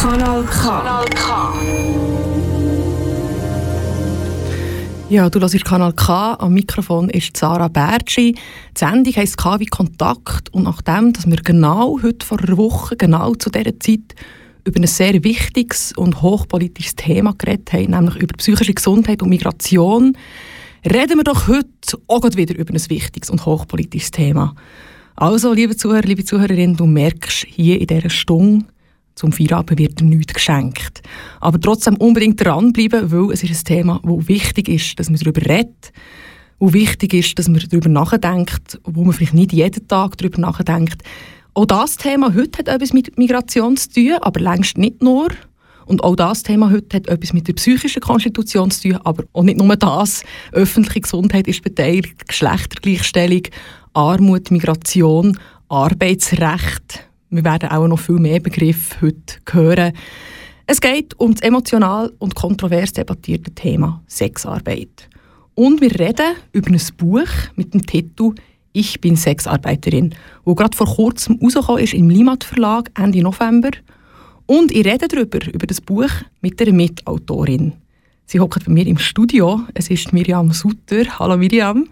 Kanal K. Ja, du hörst Kanal K. Am Mikrofon ist Sarah Bertschi. Die Sendung heisst K wie Kontakt. Und nachdem, dass wir genau heute vor einer Woche, genau zu dieser Zeit, über ein sehr wichtiges und hochpolitisches Thema geredet haben, nämlich über psychische Gesundheit und Migration, reden wir doch heute auch wieder über ein wichtiges und hochpolitisches Thema. Also, liebe Zuhörer, liebe Zuhörerinnen, du merkst hier in dieser Stunde, zum Feierabend wird nichts geschenkt. Aber trotzdem unbedingt dranbleiben, weil es ist ein Thema, das wichtig ist, dass man darüber redet. Und wichtig ist, dass man darüber nachdenkt, wo man vielleicht nicht jeden Tag darüber nachdenkt. Auch das Thema heute hat etwas mit Migration zu tun, aber längst nicht nur. Und auch das Thema heute hat etwas mit der psychischen Konstitution zu tun, aber auch nicht nur das. Öffentliche Gesundheit ist beteiligt, Geschlechtergleichstellung, Armut, Migration, Arbeitsrecht, wir werden auch noch viel mehr Begriffe heute hören. Es geht um das emotional und kontrovers debattierte Thema Sexarbeit. Und wir reden über ein Buch mit dem Titel «Ich bin Sexarbeiterin», wo gerade vor kurzem rausgekommen ist im Limat Verlag Ende November. Und ich rede darüber, über das Buch mit einer Mitautorin. Sie hockt bei mir im Studio. Es ist Miriam Sutter. Hallo Miriam.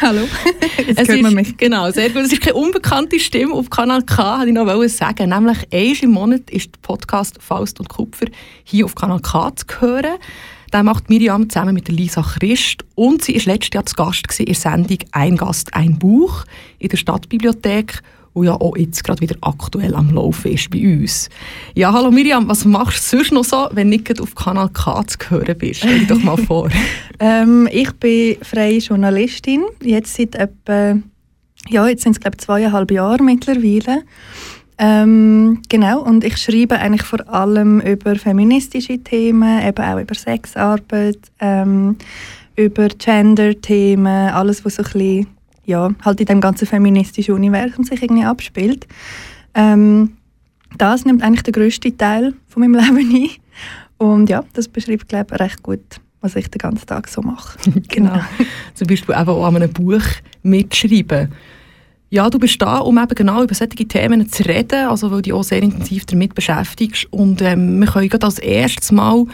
Hallo, jetzt es hört man mich. Genau, sehr gut. Es ist keine unbekannte Stimme auf Kanal K, wollte ich noch sagen. Nämlich einmal im Monat ist der Podcast Faust und Kupfer hier auf Kanal K zu hören. Den macht Miriam zusammen mit Lisa Christ und sie war letztes Jahr zu Gast in der Sendung «Ein Gast, ein Buch» in der Stadtbibliothek wo ja auch jetzt gerade wieder aktuell am Laufen ist bei uns. Ja, hallo Miriam, was machst du sonst noch so, wenn du nicht auf Kanal K zu hören bist? Stell dich doch mal vor. ähm, ich bin freie Journalistin, jetzt seit etwa, ja, jetzt sind es glaube zweieinhalb Jahre mittlerweile. Ähm, genau, und ich schreibe eigentlich vor allem über feministische Themen, eben auch über Sexarbeit, ähm, über Gender-Themen, alles, was so ein bisschen ja, halt in dem ganzen feministischen Universum sich irgendwie abspielt. Ähm, das nimmt eigentlich den grössten Teil von meinem Leben ein. Und ja, das beschreibt, glaube ich, recht gut, was ich den ganzen Tag so mache. genau. Zum Beispiel eben auch an einem Buch mitschreiben. Ja, du bist da, um eben genau über solche Themen zu reden, also weil du dich auch sehr intensiv damit beschäftigst. Und ähm, wir können gerade als erstes Mal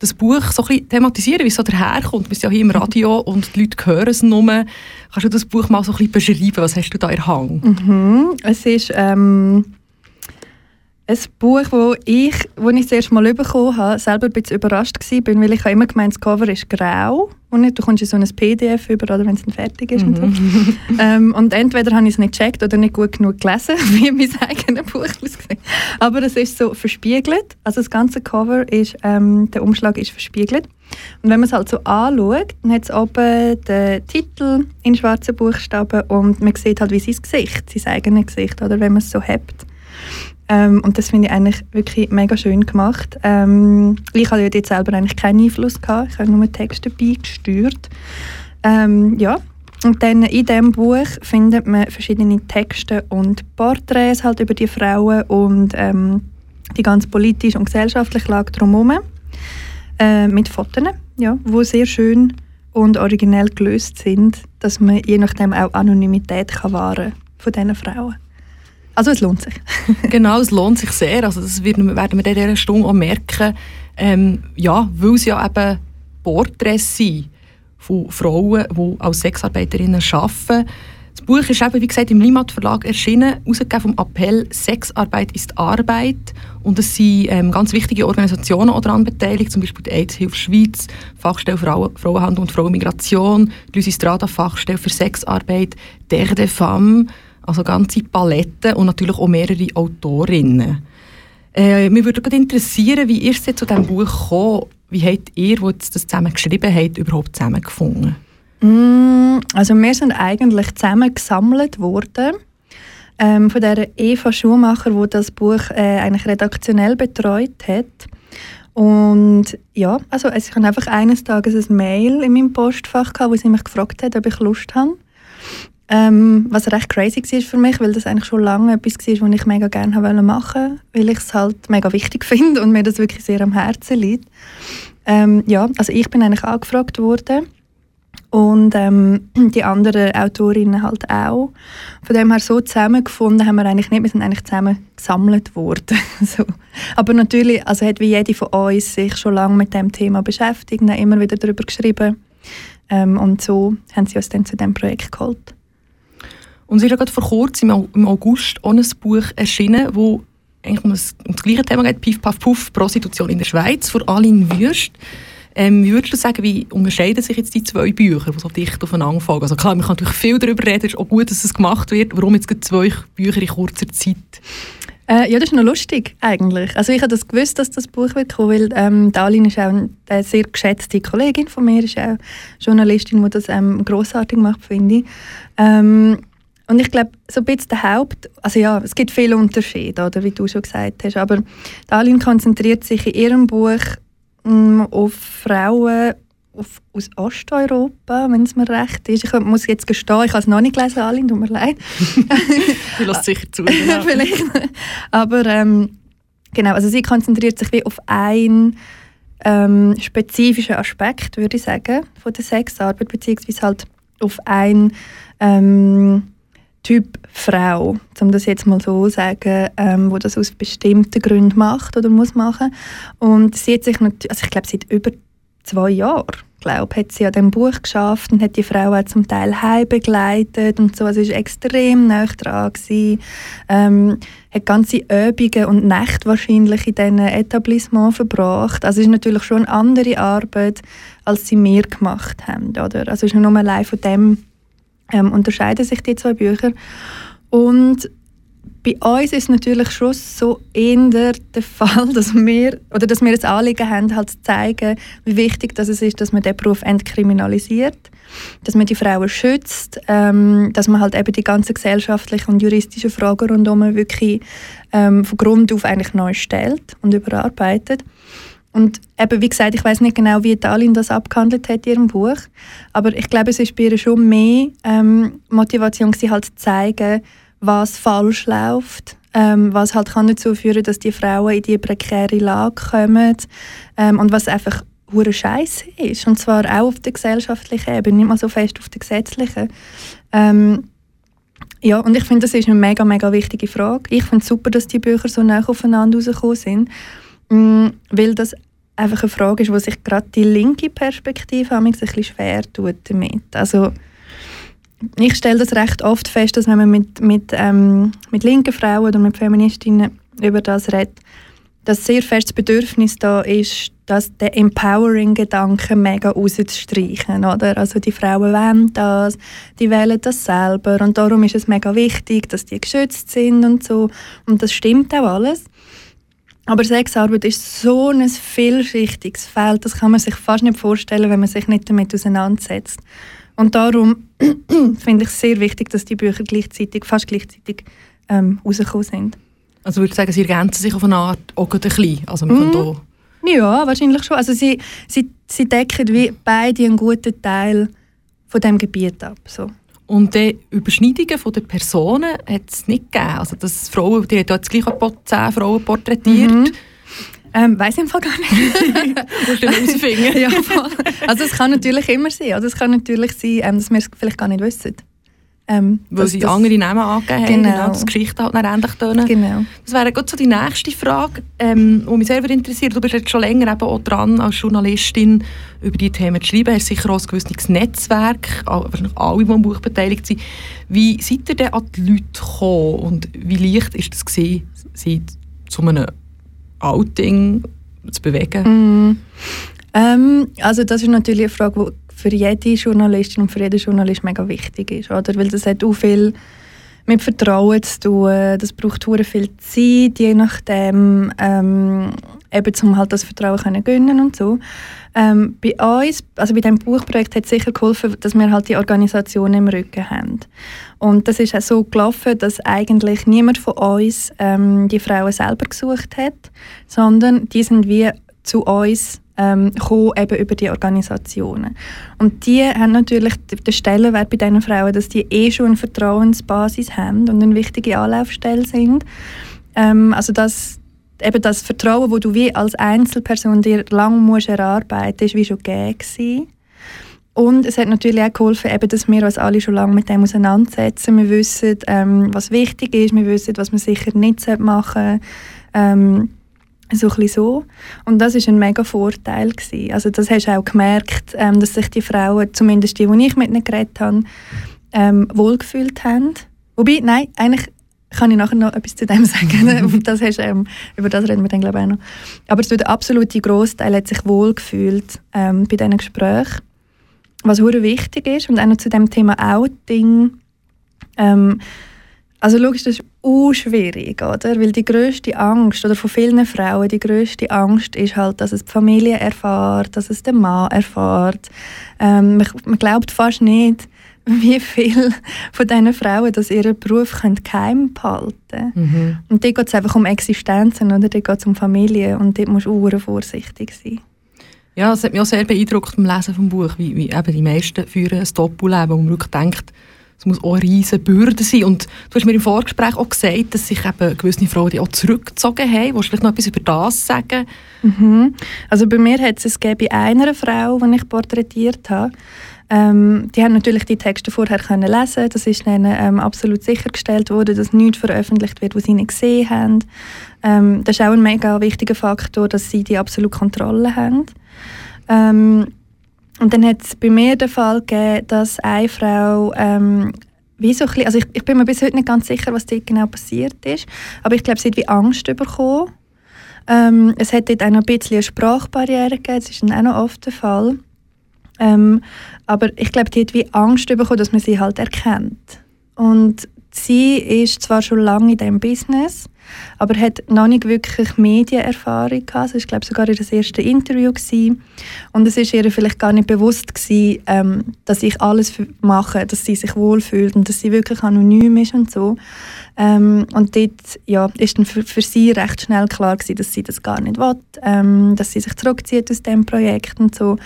das Buch so ein bisschen thematisieren, wie es so daherkommt. Wir sind ja hier im Radio und die Leute hören es nur. Kannst du das Buch mal so ein bisschen beschreiben? Was hast du da in Hang? Mhm. Es ist ähm, ein Buch, wo ich, wo ich das erste Mal bekommen habe, selber ein bisschen überrascht war, weil ich immer gemeint das Cover ist grau und nicht, du kommst in so ein PDF über, oder wenn es dann fertig ist. Mhm. Und, so. ähm, und entweder habe ich es nicht gecheckt oder nicht gut genug gelesen, wie mein eigenes Buch aussieht. Aber es ist so verspiegelt, also das ganze Cover ist, ähm, der Umschlag ist verspiegelt. Und wenn man es halt so anschaut, dann hat es oben den Titel in schwarzen Buchstaben und man sieht halt wie sein Gesicht, sein eigenes Gesicht, oder wenn man es so hebt. Ähm, und das finde ich eigentlich wirklich mega schön gemacht. Ähm, ich ja jetzt selber eigentlich keinen Einfluss gehabt. Ich habe nur Texte beigesteuert. Ähm, ja. Und dann in diesem Buch findet man verschiedene Texte und Porträts halt über die Frauen und ähm, die ganz politische und gesellschaftliche Lage drumherum. Äh, mit Fotos, ja, wo sehr schön und originell gelöst sind, dass man je nachdem auch Anonymität kann wahren von diesen Frauen. Also es lohnt sich. genau, es lohnt sich sehr. Also das werden wir in dieser Stunde auch merken, ähm, ja, weil es ja eben Porträts sind von Frauen, die als Sexarbeiterinnen arbeiten. Das Buch ist eben, wie gesagt, im Limat Verlag erschienen, herausgegeben vom Appell «Sexarbeit ist Arbeit». Und es sind ähm, ganz wichtige Organisationen daran beteiligt, zum Beispiel die AIDS-Hilfe Schweiz, Fachstelle Frauen, Frauenhandel und Frauenmigration, die Lucy Fachstelle für Sexarbeit, «Terre des Femmes», also ganze Paletten und natürlich auch mehrere Autorinnen. Äh, mich würde interessieren, wie ihr zu diesem Buch gekommen? Wie habt ihr, die das zusammen geschrieben habt, überhaupt zusammengefunden? Mm, also wir sind eigentlich zusammen gesammelt worden ähm, von der Eva Schumacher, die das Buch äh, eigentlich redaktionell betreut hat. Und ja, also ich hatte einfach eines Tages ein Mail in meinem Postfach, wo sie mich gefragt hat, ob ich Lust habe. Ähm, was recht crazy war für mich, weil das eigentlich schon lange etwas war, was ich mega gerne machen wollte, weil ich es halt mega wichtig finde und mir das wirklich sehr am Herzen liegt. Ähm, ja, also ich bin eigentlich angefragt worden und ähm, die anderen Autorinnen halt auch. Von dem her so zusammengefunden haben wir eigentlich nicht, wir sind eigentlich zusammen gesammelt worden. so. Aber natürlich, also hat wie jede von uns sich schon lange mit dem Thema beschäftigt, immer wieder darüber geschrieben ähm, und so haben sie uns dann zu dem Projekt geholt. Und es ist vor kurzem im August auch ein Buch erschienen, wo eigentlich um das, um das gleiche Thema geht, Piff, Puff, Puff, Prostitution in der Schweiz, von Aline Würst. Ähm, wie würdest du sagen, wie unterscheiden sich jetzt die zwei Bücher, die so dicht aufeinander folgen? Also klar, man kann natürlich viel darüber reden, es ist auch gut, dass es gemacht wird. Warum jetzt zwei Bücher in kurzer Zeit? Äh, ja, das ist noch lustig eigentlich. Also ich habe das gewusst, dass das Buch wird kommen, weil ähm, Dalin ist auch eine sehr geschätzte Kollegin von mir, ist auch Journalistin, die das ähm, grossartig macht, finde ich. Ähm, und ich glaube, so ein bisschen der Haupt... Also ja, es gibt viele Unterschiede, oder, wie du schon gesagt hast, aber Dalin konzentriert sich in ihrem Buch ähm, auf Frauen auf, aus Osteuropa, wenn es mir recht ist. Ich muss jetzt gestehen, ich habe es noch nicht gelesen, Aline, tut mir leid. du lässt sicher zu. Genau. Vielleicht. Aber ähm, genau, also sie konzentriert sich wie auf einen ähm, spezifischen Aspekt, würde ich sagen, von der Sexarbeit, beziehungsweise halt auf einen ähm, Typ Frau, um das jetzt mal so zu sagen, ähm, wo das aus bestimmten Gründen macht oder muss machen. Und sie hat sich, also ich glaube, seit über zwei Jahren, glaube hat sie an dem Buch geschafft und hat die Frau auch zum Teil heim begleitet und so. Also ist extrem nah dran gewesen. Ähm, hat ganze Übungen und Nächte wahrscheinlich in diesen Etablissements verbracht. Also ist natürlich schon eine andere Arbeit, als sie mir gemacht haben, oder? Also ist nur allein von dem ähm, unterscheiden sich die zwei Bücher. Und bei uns ist natürlich schon so eher der Fall, dass wir, oder dass wir das Anliegen haben, halt zu zeigen, wie wichtig das ist, dass man den Beruf entkriminalisiert, dass man die Frauen schützt, ähm, dass man halt eben die ganzen gesellschaftlichen und juristischen Fragen rundherum wirklich ähm, von Grund auf eigentlich neu stellt und überarbeitet. Und eben, wie gesagt, ich weiß nicht genau, wie Dalin das abgehandelt hat in ihrem Buch, aber ich glaube, es ist bei ihr schon mehr ähm, Motivation, sie halt zu zeigen, was falsch läuft, ähm, was halt kann dazu führen, dass die Frauen in diese prekäre Lage kommen ähm, und was einfach hure Scheiße ist und zwar auch auf der gesellschaftlichen Ebene, nicht mal so fest auf der gesetzlichen. Ähm, ja, und ich finde, das ist eine mega, mega wichtige Frage. Ich finde es super, dass die Bücher so nah aufeinander rausgekommen sind, weil das einfach eine Frage ist, wo sich gerade die linke Perspektive ein bisschen schwer tut damit. Also ich stelle das recht oft fest, dass wenn man mit, mit, ähm, mit linken Frauen oder mit Feministinnen über das redet, dass sehr fest das Bedürfnis da ist, dass der Empowering-Gedanke mega rauszustreichen, oder? Also die Frauen wollen das, die wählen das selber und darum ist es mega wichtig, dass die geschützt sind und so. Und das stimmt auch alles. Aber Sexarbeit ist so ein vielschichtiges Feld, das kann man sich fast nicht vorstellen, wenn man sich nicht damit auseinandersetzt. Und darum finde ich es sehr wichtig, dass die Bücher gleichzeitig, fast gleichzeitig ähm, rausgekommen sind. Also würde ich sagen, sie ergänzen sich auf eine Art auch ein bisschen. Also man mm. kann ja, wahrscheinlich schon. Also sie, sie, sie decken wie beide einen guten Teil von dem Gebiet ab. So. Und die Überschneidungen von den Personen hat es nicht gegeben. Also das Frauen, die hat jetzt gleich zehn Frauen porträtiert. Mhm. Ähm, weiß ich im Fall gar nicht. Musst du herausfinden. ja, Also es kann natürlich immer sein. Oder es kann natürlich sein, ähm, dass wir es vielleicht gar nicht wissen. Ähm, Weil sie das, andere Namen angegeben haben, genau. dass die Geschichten halt ähnlich tönen. Genau. Das wäre gut so die nächste Frage, ähm, die mich sehr interessiert. Du bist jetzt schon länger eben auch dran, als Journalistin über diese Themen zu schreiben. Hast sicher auch ein gewisses Netzwerk, wahrscheinlich alle, die am Buch beteiligt sind. Wie seid ihr denn an die Leute gekommen und wie leicht ist das gewesen, sie zu einem Outing zu bewegen? Mm. Ähm, also das ist natürlich eine Frage, die für jede Journalistin und für jeden Journalist mega wichtig ist, oder? Weil das hat auch viel mit Vertrauen zu tun. Das braucht sehr viel Zeit, je nachdem, ähm, eben um halt das Vertrauen können gewinnen und so. Ähm, bei uns, also bei diesem Buchprojekt hat es sicher geholfen, dass wir halt die Organisation im Rücken haben. Und das ist auch so gelaufen, dass eigentlich niemand von uns ähm, die Frauen selber gesucht hat, sondern die sind wie zu uns ähm, kommen, eben über die Organisationen. Und die haben natürlich den Stellenwert bei diesen Frauen, dass die eh schon eine Vertrauensbasis haben und eine wichtige Anlaufstelle sind. Ähm, also das, eben das Vertrauen, das du wie als Einzelperson dir lang musst erarbeiten musst, wie schon gegeben und es hat natürlich auch geholfen, eben, dass wir uns alle schon lange mit dem auseinandersetzen. Wir wissen, ähm, was wichtig ist, wir wissen, was man sicher nicht machen sollte. Ähm, so ein so. Und das war ein mega Vorteil. Gewesen. Also das hast du auch gemerkt, ähm, dass sich die Frauen, zumindest die, die ich mit ihnen geredet habe, ähm, wohlgefühlt haben. Wobei, nein, eigentlich kann ich nachher noch etwas zu dem sagen. das hast, ähm, über das reden wir dann glaube ich auch noch. Aber so der absolute Großteil hat sich wohlgefühlt ähm, bei diesen Gesprächen. Was sehr wichtig ist und auch noch zu dem Thema Outing. Ähm, also logisch, das ist auch schwierig, oder? Weil die größte Angst, oder von vielen Frauen, die größte Angst ist halt, dass es die Familie erfährt, dass es der Mann erfährt. Ähm, man, man, glaubt fast nicht, wie viele von diesen Frauen dass ihren Beruf geheim behalten können. Mhm. Und dort geht es einfach um Existenzen, oder? Dort geht es um Familie und dort musst du auch vorsichtig sein. Ja, es hat mich auch sehr beeindruckt beim Lesen des Buches, wie, wie eben die meisten führen ein Doppelleben, wo man wirklich denkt, es muss auch eine riesige Bürde sein. Und du hast mir im Vorgespräch auch gesagt, dass sich eben gewisse Frauen die auch zurückgezogen haben. Willst du vielleicht noch etwas über das sagen? Mhm. Also bei mir hat es bei einer Frau, die ich porträtiert habe, ähm, die haben natürlich die Texte vorher können lesen. Das ist ihnen ähm, absolut sichergestellt worden, dass nichts veröffentlicht wird, was sie nicht gesehen haben. Ähm, das ist auch ein mega wichtiger Faktor, dass sie die absolute Kontrolle haben. Und dann hat es bei mir den Fall gegeben, dass eine Frau ähm, wie so ein bisschen, also ich, ich bin mir bis heute nicht ganz sicher, was dort genau passiert ist, aber ich glaube, sie hat wie Angst bekommen. Ähm, es hat dort auch noch ein bisschen eine Sprachbarriere gegeben, das ist dann auch noch oft der Fall. Ähm, aber ich glaube, die hat wie Angst bekommen, dass man sie halt erkennt. Und sie ist zwar schon lange in diesem Business, aber hat noch nicht wirklich Medienerfahrung gehabt. Das war, glaube ich, sogar ihr erstes Interview. Gewesen. Und es war ihr vielleicht gar nicht bewusst, gewesen, ähm, dass ich alles mache, dass sie sich wohlfühlt und dass sie wirklich anonym ist und so. Ähm, und dort ja, ist dann für, für, sie recht schnell klar gewesen, dass sie das gar nicht will, ähm, dass sie sich zurückzieht aus dem Projekt und so.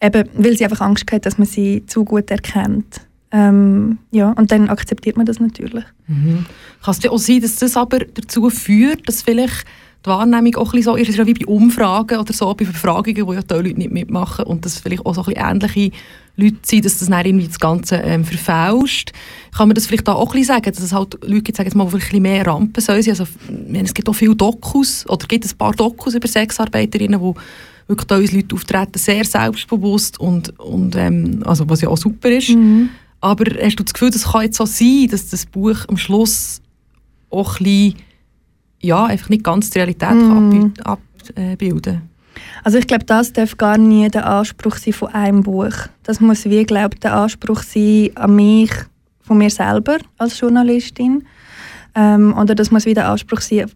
Eben, weil sie einfach Angst hat, dass man sie zu gut erkennt. Ähm, ja, und dann akzeptiert man das natürlich. Mhm. Kann es auch sein, dass das aber dazu führt, dass vielleicht die Wahrnehmung auch ein so ist, wie bei Umfragen oder so, bei Befragungen, wo ja die Leute nicht mitmachen und dass vielleicht auch so ein ähnliche Leute sind, dass das dann irgendwie das Ganze ähm, verfälscht. Kann man das vielleicht auch ein sagen, dass es halt Leute gibt, sagen jetzt mal, die mehr Rampen sollen Also, es gibt auch viele Dokus, oder gibt ein paar Dokus über Sexarbeiterinnen, die wirklich da uns Leute auftreten, sehr selbstbewusst und, und ähm, also was ja auch super ist. Mhm. Aber hast du das Gefühl, das kann jetzt so sein, dass das Buch am Schluss auch ein bisschen, ja, einfach nicht ganz die Realität mm. abbilden kann? Also ich glaube, das darf gar nie der Anspruch sein von einem Buch. Das muss wie, glaube der Anspruch sein an mich, von mir selber als Journalistin. Ähm, oder das muss wieder der Anspruch sein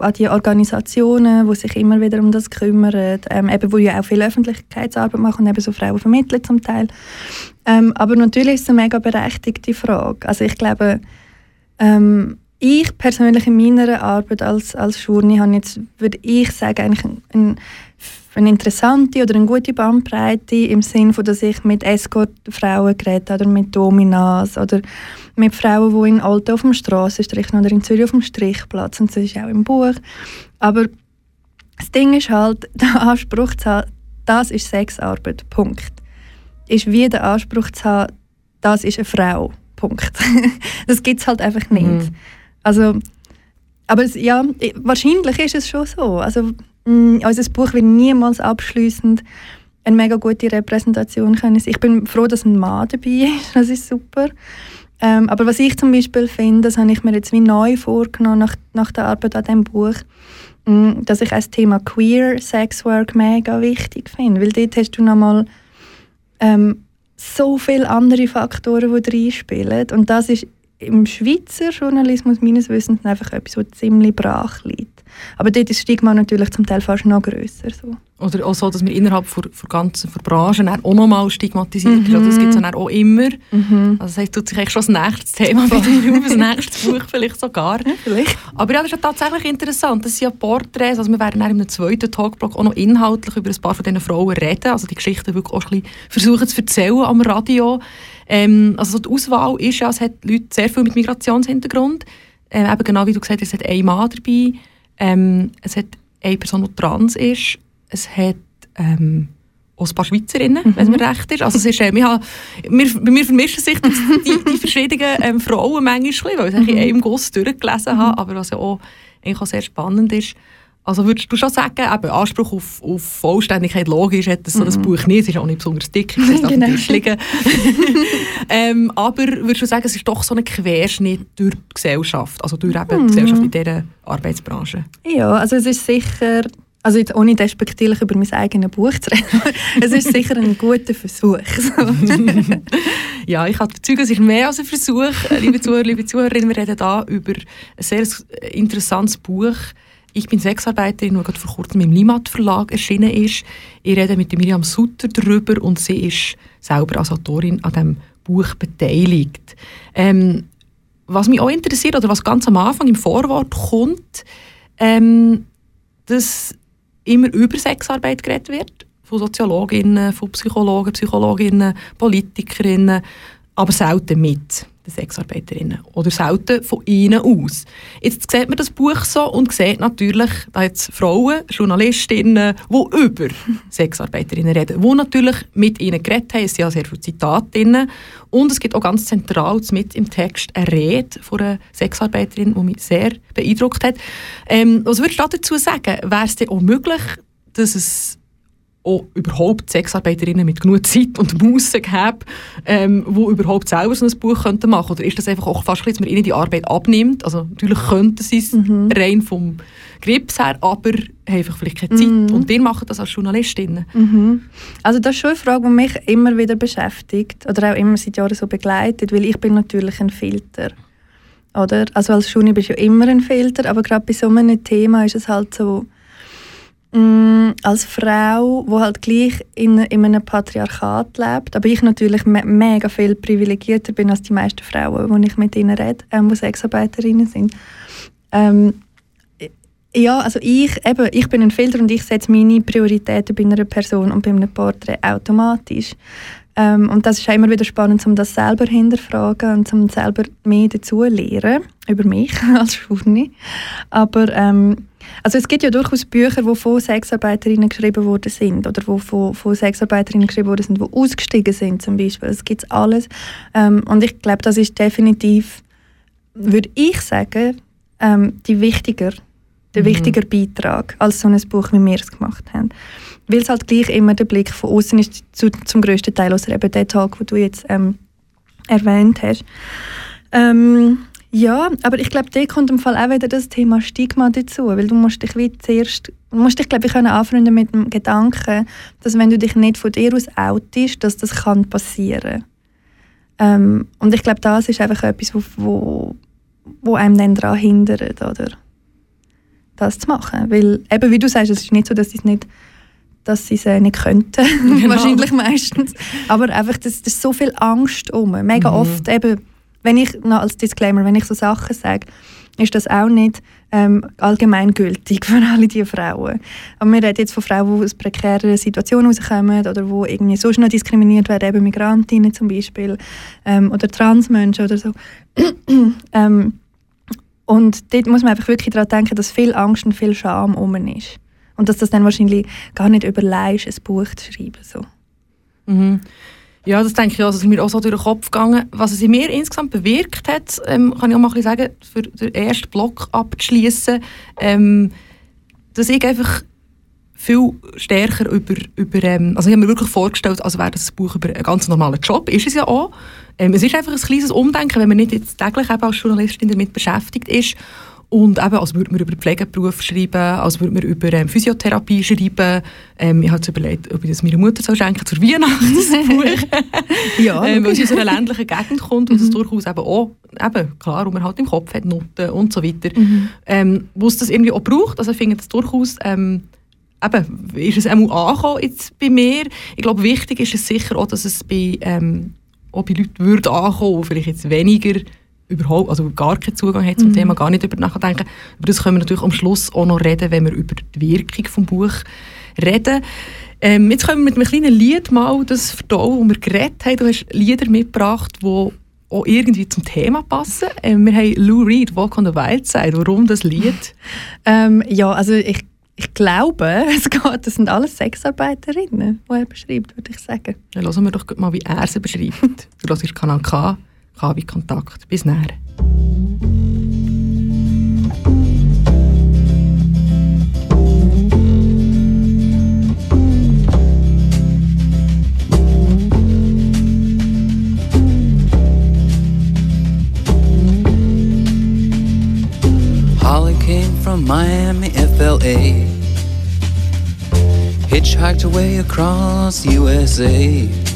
an die Organisationen, die sich immer wieder um das kümmern, ähm, eben, wo ja auch viel Öffentlichkeitsarbeit machen und eben so Frauen vermitteln zum Teil. Ähm, aber natürlich ist es eine mega berechtigte Frage. Also ich glaube, ähm, ich persönlich in meiner Arbeit als, als Journi habe jetzt, würde ich sagen, eigentlich ein, ein eine interessante oder eine gute Bandbreite im Sinne dass ich mit Escort-Frauen geredet oder mit Dominas oder mit Frauen, die in Alten auf dem Strassenstrich oder in Zürich auf dem Strichplatz und das ist auch im Buch. Aber das Ding ist halt, der Anspruch zu haben, das ist Sexarbeit, Punkt. Ist wie der Anspruch zu haben, das ist eine Frau, Punkt. das gibt es halt einfach nicht. Mhm. Also, aber es, ja, wahrscheinlich ist es schon so. Also, Mm, unser Buch wird niemals abschließend eine mega gute Repräsentation können. Ich bin froh, dass ein Mann dabei ist. Das ist super. Ähm, aber was ich zum Beispiel finde, das habe ich mir jetzt wie neu vorgenommen nach, nach der Arbeit an diesem Buch, mm, dass ich das Thema Queer Sexwork mega wichtig finde. Weil dort hast du nochmal ähm, so viele andere Faktoren, die reinspielen. Und das ist im Schweizer Journalismus meines Wissens einfach etwas, was ziemlich brach liegt. Aber dort ist das Stigma natürlich zum Teil fast noch grösser. So. Oder auch so, dass wir innerhalb der, ganzen der Branche auch noch mal stigmatisiert mhm. Das gibt es auch immer. Mhm. Also das heisst, tut sich eigentlich schon das nächste Thema bei dir auf, das nächste Buch vielleicht sogar. Ja, vielleicht. Aber ja, das ist ja tatsächlich interessant. Das sind ja Porträts, also wir werden in einem zweiten Talkblock auch noch inhaltlich über ein paar von diesen Frauen reden, also die Geschichten wirklich auch ein bisschen versuchen zu erzählen am Radio. Ähm, also die Auswahl ist ja, es hat Leute sehr viel mit Migrationshintergrund. Ähm, eben genau wie du gesagt hast, es hat ein Mann dabei, ähm, es hat eine Person, die trans ist. Es hat ähm, auch ein paar Schweizerinnen, mhm. wenn es mir recht ist. Also es ist, äh, wir, wir, bei mir vermischen sich die, die verschiedenen ähm, Frauen manchmal, weil ich mhm. in einem Guss durchgelesen habe, aber was ja auch, eigentlich auch sehr spannend ist. Also würdest du schon sagen, eben Anspruch auf, auf Vollständigkeit, logisch hat das so ein mhm. Buch nicht, es ist auch nicht besonders dick, es ist auf genau. Liegen. ähm, aber würdest du sagen, es ist doch so ein Querschnitt durch die Gesellschaft, also durch eben die Gesellschaft in dieser Arbeitsbranche? Ja, also es ist sicher also jetzt ohne despektierlich über mein eigenes Buch zu reden, es ist sicher ein guter Versuch. ja, ich habe Zeug, es ist mehr als ein Versuch. Liebe Zuhörer, liebe Zuhörerinnen, wir reden hier über ein sehr interessantes Buch. Ich bin Sexarbeiterin, die gerade vor kurzem im Limat Verlag erschienen ist. Ich rede mit Miriam Sutter darüber und sie ist selber als Autorin an diesem Buch beteiligt. Ähm, was mich auch interessiert, oder was ganz am Anfang im Vorwort kommt, ähm, dass immer über Sexarbeit geredet wird. Von Soziologinnen, von Psychologen, Psychologinnen, Politikerinnen, aber selten mit den Sexarbeiterinnen oder selten von ihnen aus. Jetzt sieht man das Buch so und sieht natürlich, da jetzt Frauen, Journalistinnen, die über Sexarbeiterinnen reden, die natürlich mit ihnen geredet haben, es sind ja sehr viele Zitate und es gibt auch ganz zentral mit im Text eine Rede von einer Sexarbeiterin, die mich sehr beeindruckt hat. Ähm, was würdest du dazu sagen? Wäre es denn auch möglich, dass es auch überhaupt Sexarbeiterinnen mit genug Zeit und Muße gäbe, ähm, die überhaupt selber so ein Buch könnten machen Oder ist das einfach auch fast, dass man ihnen die Arbeit abnimmt? Also natürlich könnten sie es mhm. rein vom Grips her, aber haben einfach vielleicht keine Zeit. Mhm. Und wir machen das als Journalistinnen. Mhm. Also das ist schon eine Frage, die mich immer wieder beschäftigt oder auch immer seit Jahren so begleitet, weil ich bin natürlich ein Filter. Oder? Also als Journalist bist du ja immer ein Filter, aber gerade bei so einem Thema ist es halt so, Mm, als Frau, die halt gleich in, in einem Patriarchat lebt, aber ich natürlich me mega viel privilegierter bin als die meisten Frauen, die ich mit ihnen rede, ähm, die Sexarbeiterinnen sind. Ähm, ja, also ich, eben, ich bin ein Filter und ich setze meine Prioritäten bei einer Person und bei einem Porträt automatisch. Ähm, und das ist immer wieder spannend, um das selber hinterfragen und um selber mehr dazu lernen über mich als Journey. Aber ähm, also es gibt ja durchaus Bücher, die von Sexarbeiterinnen geschrieben worden sind oder wo von, von Sexarbeiterinnen geschrieben worden sind, die ausgestiegen sind zum Beispiel. Das gibt alles. Ähm, und ich glaube, das ist definitiv, würde ich sagen, ähm, die wichtiger, der mhm. wichtiger Beitrag als so ein Buch, wie wir es gemacht haben. Weil es halt gleich immer der Blick von außen ist, zu, zum größten Teil, außer eben der Tag, den du jetzt ähm, erwähnt hast. Ähm, ja, aber ich glaube, da kommt im Fall auch wieder das Thema Stigma dazu, weil du musst dich wie zuerst, musst dich glaube ich können anfreunden mit dem Gedanken, dass wenn du dich nicht von dir aus outest, dass das kann passieren. Ähm, und ich glaube, das ist einfach etwas, wo, wo, einem dann daran hindert, oder? Das zu machen, weil eben wie du sagst, es ist nicht so, dass sie es nicht dass sie es äh, nicht könnten, genau. wahrscheinlich meistens. Aber einfach, das, das ist so viel Angst um. Mega mhm. oft eben wenn ich, noch als Disclaimer, wenn ich so Sachen sage, ist das auch nicht ähm, allgemeingültig für alle diese Frauen. Aber wir reden jetzt von Frauen, die aus prekären Situationen rauskommen oder die irgendwie so schnell diskriminiert werden, eben Migrantinnen zum Beispiel ähm, oder Transmenschen oder so. ähm, und dort muss man einfach wirklich daran denken, dass viel Angst und viel Scham um ist. Und dass das dann wahrscheinlich gar nicht überleist, ein Buch zu schreiben. So. Mhm. Ja, das denke ich auch. Das ist mir auch so durch den Kopf gegangen. Was es in mir insgesamt bewirkt hat, ähm, kann ich auch mal ein sagen, für den ersten Block abzuschließen, ähm, dass ich einfach viel stärker über, über ähm, also ich habe mir wirklich vorgestellt, als wäre das Buch über einen ganz normalen Job, ist es ja auch. Ähm, es ist einfach ein kleines Umdenken, wenn man nicht jetzt täglich eben als Journalistin damit beschäftigt ist und eben, als würde man über Pflegeberuf schreiben, als würde man über ähm, Physiotherapie schreiben. Ähm, ich habe jetzt überlegt, ob ich das meiner Mutter soll schenken zur Weihnachtsbuch. ja, ähm, weil sie aus einer ländlichen Gegend kommt und mhm. das durchaus eben auch, eben, klar, und man halt im Kopf hat Noten und so weiter, mhm. ähm, wo es das irgendwie auch braucht. Also ich finde das durchaus... Ähm, eben, ist es einmal angekommen jetzt bei mir. Ich glaube, wichtig ist es sicher auch, dass es bei, ähm, auch bei Leuten würde ankommen, vielleicht jetzt weniger überhaupt, also gar keinen Zugang hat zum mhm. Thema, gar nicht über nachdenken. Über das können wir natürlich am Schluss auch noch reden, wenn wir über die Wirkung vom Buch reden. Ähm, jetzt können wir mit einem kleinen Lied mal das verdauen, wo wir geredet haben. Du hast Lieder mitgebracht, die auch irgendwie zum Thema passen. Ähm, wir haben Lou Reed, Walk on the Wild Side. Warum das Lied? ähm, ja, also ich ich glaube, es geht, das sind alles Sexarbeiterinnen, die er beschreibt, würde ich sagen. Dann hören wir doch mal, wie er sie beschreibt. du hörst Kanal K, K wie Kontakt. Bis näher. Holly came from Miami, FLA. Hitchhiked away across USA.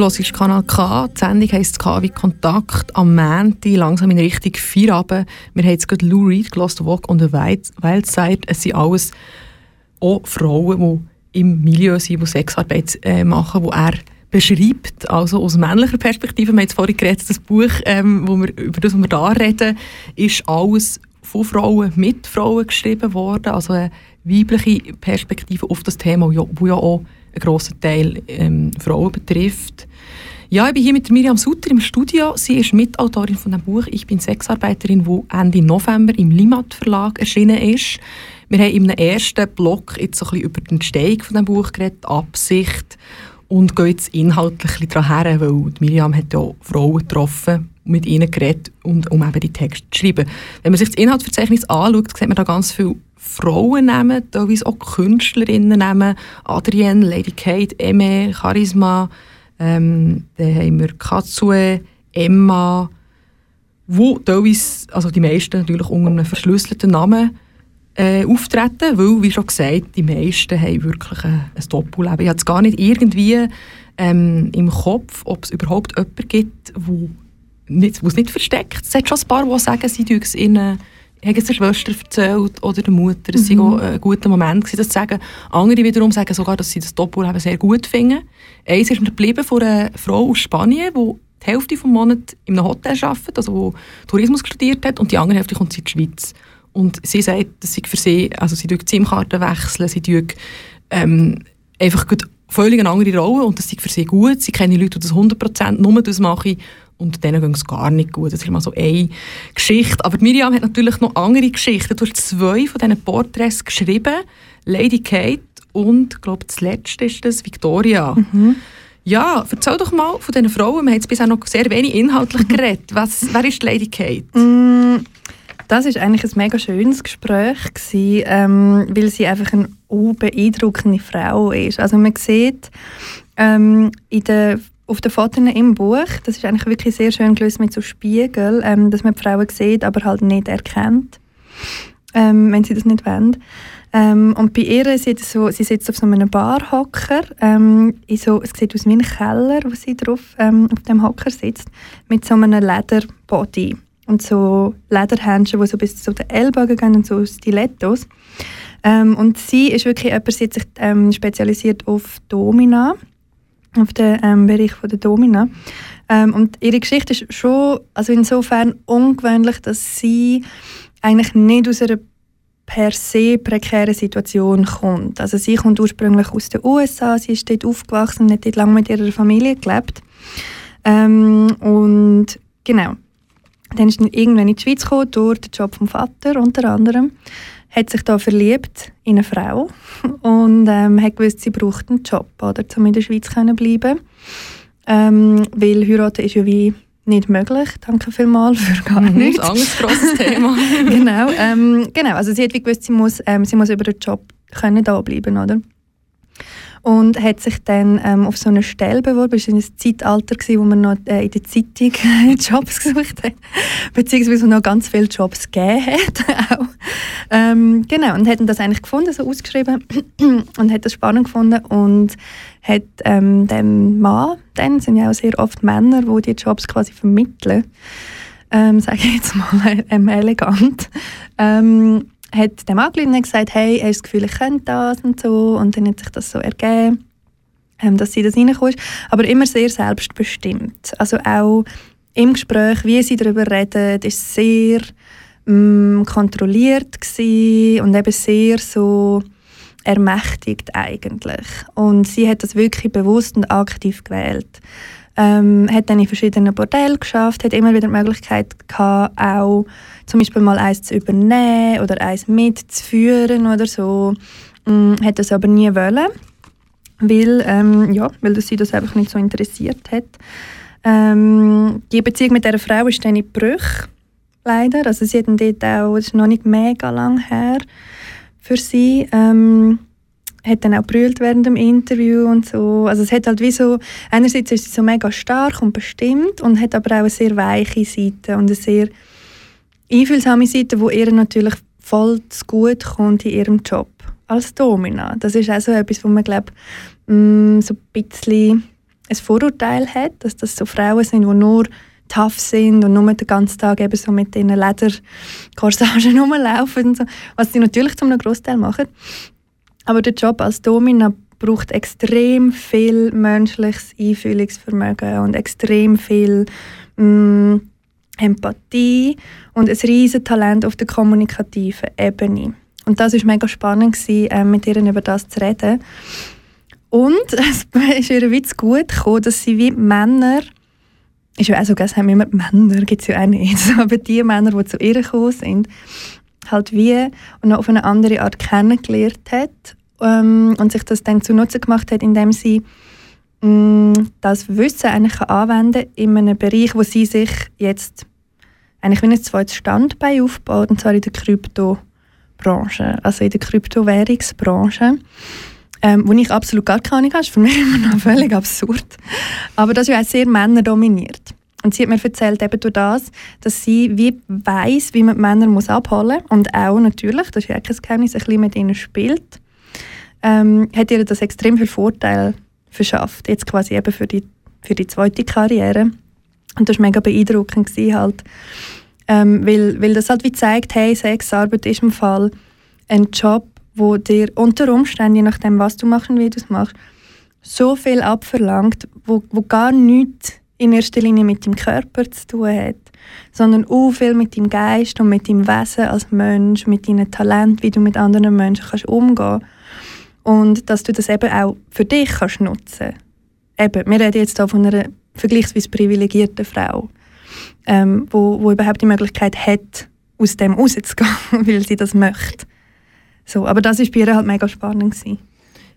hörst Kanal K, die Sendung heisst K wie Kontakt, am Montag, langsam in Richtung Feierabend. Wir haben jetzt gerade Lou Reed gehört, Walk on the Wild Side. Es sind alles auch Frauen, die im Milieu sind, die Sexarbeit äh, machen, wo er beschreibt, also aus männlicher Perspektive, wir haben jetzt vorhin geredet, das Buch, ähm, wo wir, über das wir da reden, ist alles von Frauen mit Frauen geschrieben worden, also eine weibliche Perspektive auf das Thema, wo ja auch einen grossen Teil ähm, Frauen betrifft. Ja, ich bin hier mit Miriam Sutter im Studio. Sie ist Mitautorin von dem Buch «Ich bin Sexarbeiterin», wo Ende November im Limat Verlag erschienen ist. Wir haben im ersten Block jetzt so ein bisschen über die Entstehung von dem Buch geredet, Absicht und gehen jetzt inhaltlich daran her, weil Miriam hat ja Frauen getroffen, mit ihnen geredet, und, um eben die Texte zu schreiben. Wenn man sich das Inhaltsverzeichnis anschaut, sieht man da ganz viele Frauen nehmen, teilweise auch Künstlerinnen nehmen, Adrienne, Lady Kate, Emme, Charisma, ähm, dann haben wir Katsue, Emma, wo teilweise, also die meisten natürlich unter einem verschlüsselten Namen äh, auftreten, weil, wie schon gesagt, die meisten haben wirklich ein, ein Doppelleben. Ich habe es gar nicht irgendwie ähm, im Kopf, ob es überhaupt jemanden gibt, wo nicht, es nicht versteckt. Es hat schon ein paar, die sagen, sie es ihnen haben es der Schwester erzählt oder der Mutter, es mhm. war ein guter Moment, das zu sagen. Andere wiederum sagen sogar, dass sie das Doppelleben sehr gut finden. Eins ist mir geblieben von einer Frau aus Spanien, die die Hälfte des Monats in einem Hotel arbeitet, also Tourismus studiert hat, und die andere Hälfte kommt in die Schweiz. Und sie sagt, dass sie für sie, also sie tut SIM-Karten wechseln, sie tut ähm, einfach völlig eine andere Rolle und das ist für sie gut. Sie kennen Leute, die das 100% nur das machen und denen geht es gar nicht gut. Das ist mal so eine Geschichte. Aber Miriam hat natürlich noch andere Geschichten. Du hast zwei von diesen Porträts geschrieben, Lady Kate und, ich glaube, das letzte ist das, Victoria. Mhm. Ja, erzähl doch mal von diesen Frauen. Wir haben jetzt bisher noch sehr wenig inhaltlich geredet. Was, wer ist Lady Kate? Mm, das ist eigentlich ein mega schönes Gespräch gewesen, ähm, weil sie einfach eine beeindruckende Frau ist. Also man sieht ähm, in der auf den Fotos im Buch, das ist eigentlich wirklich sehr schön gelöst mit so Spiegel, ähm, dass man die Frauen sieht, aber halt nicht erkennt, ähm, wenn sie das nicht wollen. Ähm, und bei ihr sieht so, sie sitzt auf so einem Barhocker, ähm, so, es sieht aus wie ein Keller, wo sie drauf ähm, auf dem Hocker sitzt, mit so einem Lederbody und so Lederhändchen, die so bis zu den Ellbogen gehen und so Stilettos. Ähm, und sie ist wirklich jemand, sie hat sich ähm, spezialisiert auf Domina, auf den ähm, Bereich von der Domina. Ähm, und ihre Geschichte ist schon, also insofern ungewöhnlich, dass sie eigentlich nicht aus einer per se prekären Situation kommt. Also sie kommt ursprünglich aus den USA, sie ist dort aufgewachsen und hat dort lange mit ihrer Familie gelebt. Ähm, und genau, dann ist sie irgendwann in die Schweiz gekommen, durch den Job vom Vater unter anderem hat sich da verliebt in eine Frau und ähm, hat gewusst, sie braucht einen Job, oder, um in der Schweiz zu bleiben. Ähm, weil heiraten ist ja wie nicht möglich. Danke vielmals für gar mhm, nichts. Ein anderes grosses Thema. genau, ähm, genau, also sie hat wie gewusst, sie muss, ähm, sie muss über den Job können da bleiben, oder? und hat sich dann ähm, auf so eine Stelle beworben. Das war ein Zeitalter, gewesen, wo man noch äh, in der Zeitung Jobs gesucht hat, beziehungsweise noch ganz viele Jobs gegeben hat. auch. Ähm, genau, und hat das eigentlich gefunden, so ausgeschrieben und hat das spannend gefunden und hat ähm, dem Mann, dann sind ja auch sehr oft Männer, die die Jobs quasi vermitteln, ähm, sage ich jetzt mal ähm, elegant, ähm, hat dem angerufen und gesagt, hey, hast du das Gefühl, ich könnte das und so. Und dann hat sich das so ergeben, ähm, dass sie das reinkommt. Aber immer sehr selbstbestimmt. Also auch im Gespräch, wie sie darüber reden, ist sehr ähm, kontrolliert und eben sehr so ermächtigt eigentlich. Und sie hat das wirklich bewusst und aktiv gewählt. Ähm, hat dann in verschiedenen Bordellen geschafft, hat immer wieder die Möglichkeit gehabt, auch zum Beispiel mal eins zu übernehmen oder eins mitzuführen oder so. Ähm, hat das aber nie wollen, weil, ähm, ja, weil sie das einfach nicht so interessiert hat. Ähm, die Beziehung mit dieser Frau ist dann in Bruch, leider. Also sie hat dort auch, das ist noch nicht mega lang her für sie. Ähm, hat dann auch brüllt während dem Interview und so. Also es hat halt wie so, einerseits ist sie so mega stark und bestimmt und hat aber auch eine sehr weiche Seite und eine sehr einfühlsame Seite, wo ihr natürlich voll zu gut kommt in ihrem Job als Domina. Das ist auch so etwas, wo man glaube mm, so ein bisschen ein Vorurteil hat, dass das so Frauen sind, die nur tough sind und nur den ganzen Tag eben so mit ihren Lederkorsagen rumlaufen und so, was sie natürlich zu einem Großteil machen. Aber der Job als Domina braucht extrem viel menschliches Einfühlungsvermögen und extrem viel mh, mm, Empathie und ein riesiges Talent auf der kommunikativen Ebene. Und das war mega spannend, gewesen, äh, mit ihr über das zu reden. Und es ist ihr Witz gut gekommen, dass sie wie Männer, ist ja auch so, es haben immer Männer, gibt es ja auch nicht, aber die Männer, die zu ihr gekommen sind, halt wie und auf eine andere Art kennengelernt hat ähm, und sich das dann zunutze gemacht hat, indem sie mm, das Wissen eigentlich anwenden in einem Bereich, wo sie sich jetzt eigentlich wie ein zweites Standbein aufbaut, und zwar in der Kryptobranche, also in der Kryptowährungsbranche. Ähm, wo ich absolut gar keine Ahnung habe, ist für mich immer noch völlig absurd. Aber das ist ja auch sehr männerdominiert. Und sie hat mir erzählt, eben durch das, dass sie wie weiss, wie man die Männer muss abholen muss. Und auch natürlich, das ist ja kein Geheimnis, ein bisschen mit ihnen spielt. Ähm, hat ihr das extrem viel Vorteil verschafft. Jetzt quasi eben für die, für die zweite Karriere. Und das war mega beeindruckend gewesen, halt. Ähm, weil, weil das halt wie zeigt, hey, Sexarbeit ist im Fall ein Job, wo dir unter Umständen, je nachdem, was du machst und wie du es machst, so viel abverlangt, wo, wo gar nichts in erster Linie mit dem Körper zu tun hat, sondern auch viel mit dem Geist und mit dem Wesen als Mensch, mit deinem Talent, wie du mit anderen Menschen kannst umgehen und dass du das eben auch für dich kannst nutzen. Eben, wir reden jetzt hier von einer vergleichsweise privilegierten Frau, ähm, wo, wo überhaupt die Möglichkeit hat, aus dem rauszugehen, weil sie das möchte. So, aber das war bei ihr halt mega spannend. Gewesen.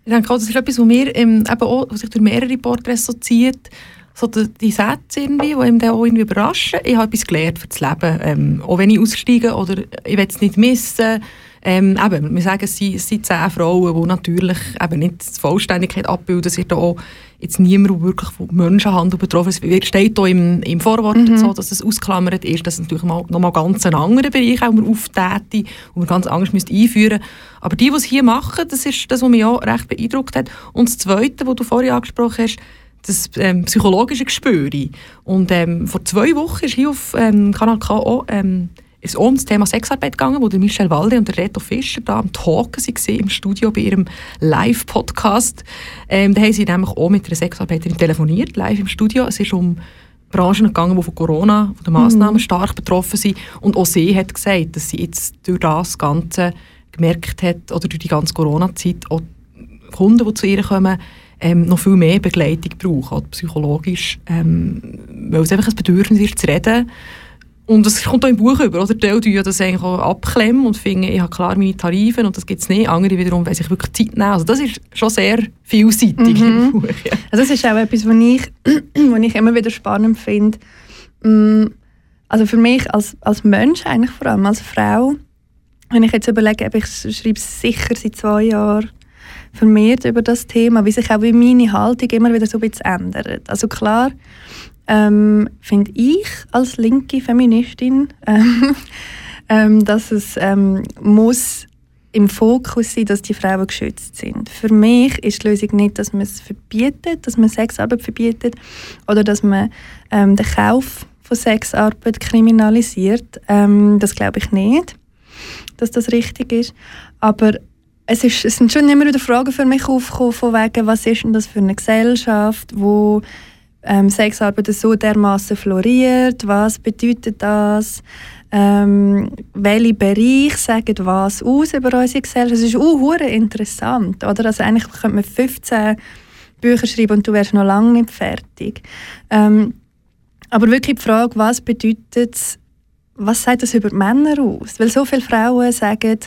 Ich denke auch, das ist etwas, was, mir, ähm, eben auch, was sich durch mehrere Porträts so zieht, so die, die Sätze irgendwie, die ihm dann auch irgendwie überraschen. Ich habe etwas gelernt für das Leben. Ähm, auch wenn ich aussteige oder ich will es nicht missen. Ähm, eben, wir sagen, es sind, es sind zehn Frauen, die natürlich eben nicht die Vollständigkeit abbilden. Es wird auch jetzt niemand, wirklich von Menschenhandel betroffen ist. Es steht hier im, im Vorwort, mhm. so, dass es ausklammert ist. Das ist natürlich mal, nochmal ganz ein anderer Bereich, wo wir auftäten und wir ganz anders müssen einführen Aber die, die es hier machen, das ist das, was mich auch recht beeindruckt hat. Und das Zweite, was du vorhin angesprochen hast, das ähm, psychologische Gespür. Und ähm, vor zwei Wochen ist hier auf ähm, Kanal K auch, ähm, ist um das Thema Sexarbeit gegangen, wo der Michel Walde und der Reto Fischer da am Talken waren im Studio bei ihrem Live-Podcast. Ähm, da haben sie nämlich auch mit einer Sexarbeiterin telefoniert, live im Studio. Es ist um Branchen gegangen, die von Corona, von den Massnahmen mhm. stark betroffen sind. Und auch sie hat gesagt, dass sie jetzt durch das Ganze gemerkt hat, oder durch die ganze Corona-Zeit, auch Kunden, die zu ihr kommen, ähm, noch viel mehr Begleitung brauchen, auch psychologisch, ähm, weil es einfach ein Bedürfnis ist, zu reden. Und das kommt auch im Buch über, oder? Teil ja das eigentlich auch abklemmen und finden, ich habe klar meine Tarife und das gibt es nicht. Andere wiederum weil sich wirklich Zeit nehmen. Also das ist schon sehr vielseitig mhm. im Buch. Ja. Also das ist auch etwas, was ich, was ich immer wieder spannend finde. Mm, also für mich als, als Mensch, eigentlich vor allem als Frau, wenn ich jetzt überlege, ich schreibe sicher seit zwei Jahren vermehrt über das Thema, wie sich auch wie meine Haltung immer wieder so ein bisschen ändert. Also klar, ähm, finde ich als linke Feministin, ähm, ähm, dass es ähm, muss im Fokus sein, dass die Frauen geschützt sind. Für mich ist die Lösung nicht, dass man es verbietet, dass man Sexarbeit verbietet oder dass man ähm, den Kauf von Sexarbeit kriminalisiert. Das glaube ich nicht, dass das richtig ist. Aber es, ist, es sind schon immer wieder Fragen für mich aufgekommen, von wegen, was ist denn das für eine Gesellschaft, wo ähm, Sexarbeit so dermaßen floriert, was bedeutet das, ähm, welche Bereiche sagen was aus über unsere Gesellschaft. Das ist auch interessant, oder? Also eigentlich könnte man 15 Bücher schreiben und du wärst noch lange nicht fertig. Ähm, aber wirklich die Frage, was bedeutet was sagt das über Männer aus? Weil so viele Frauen sagen,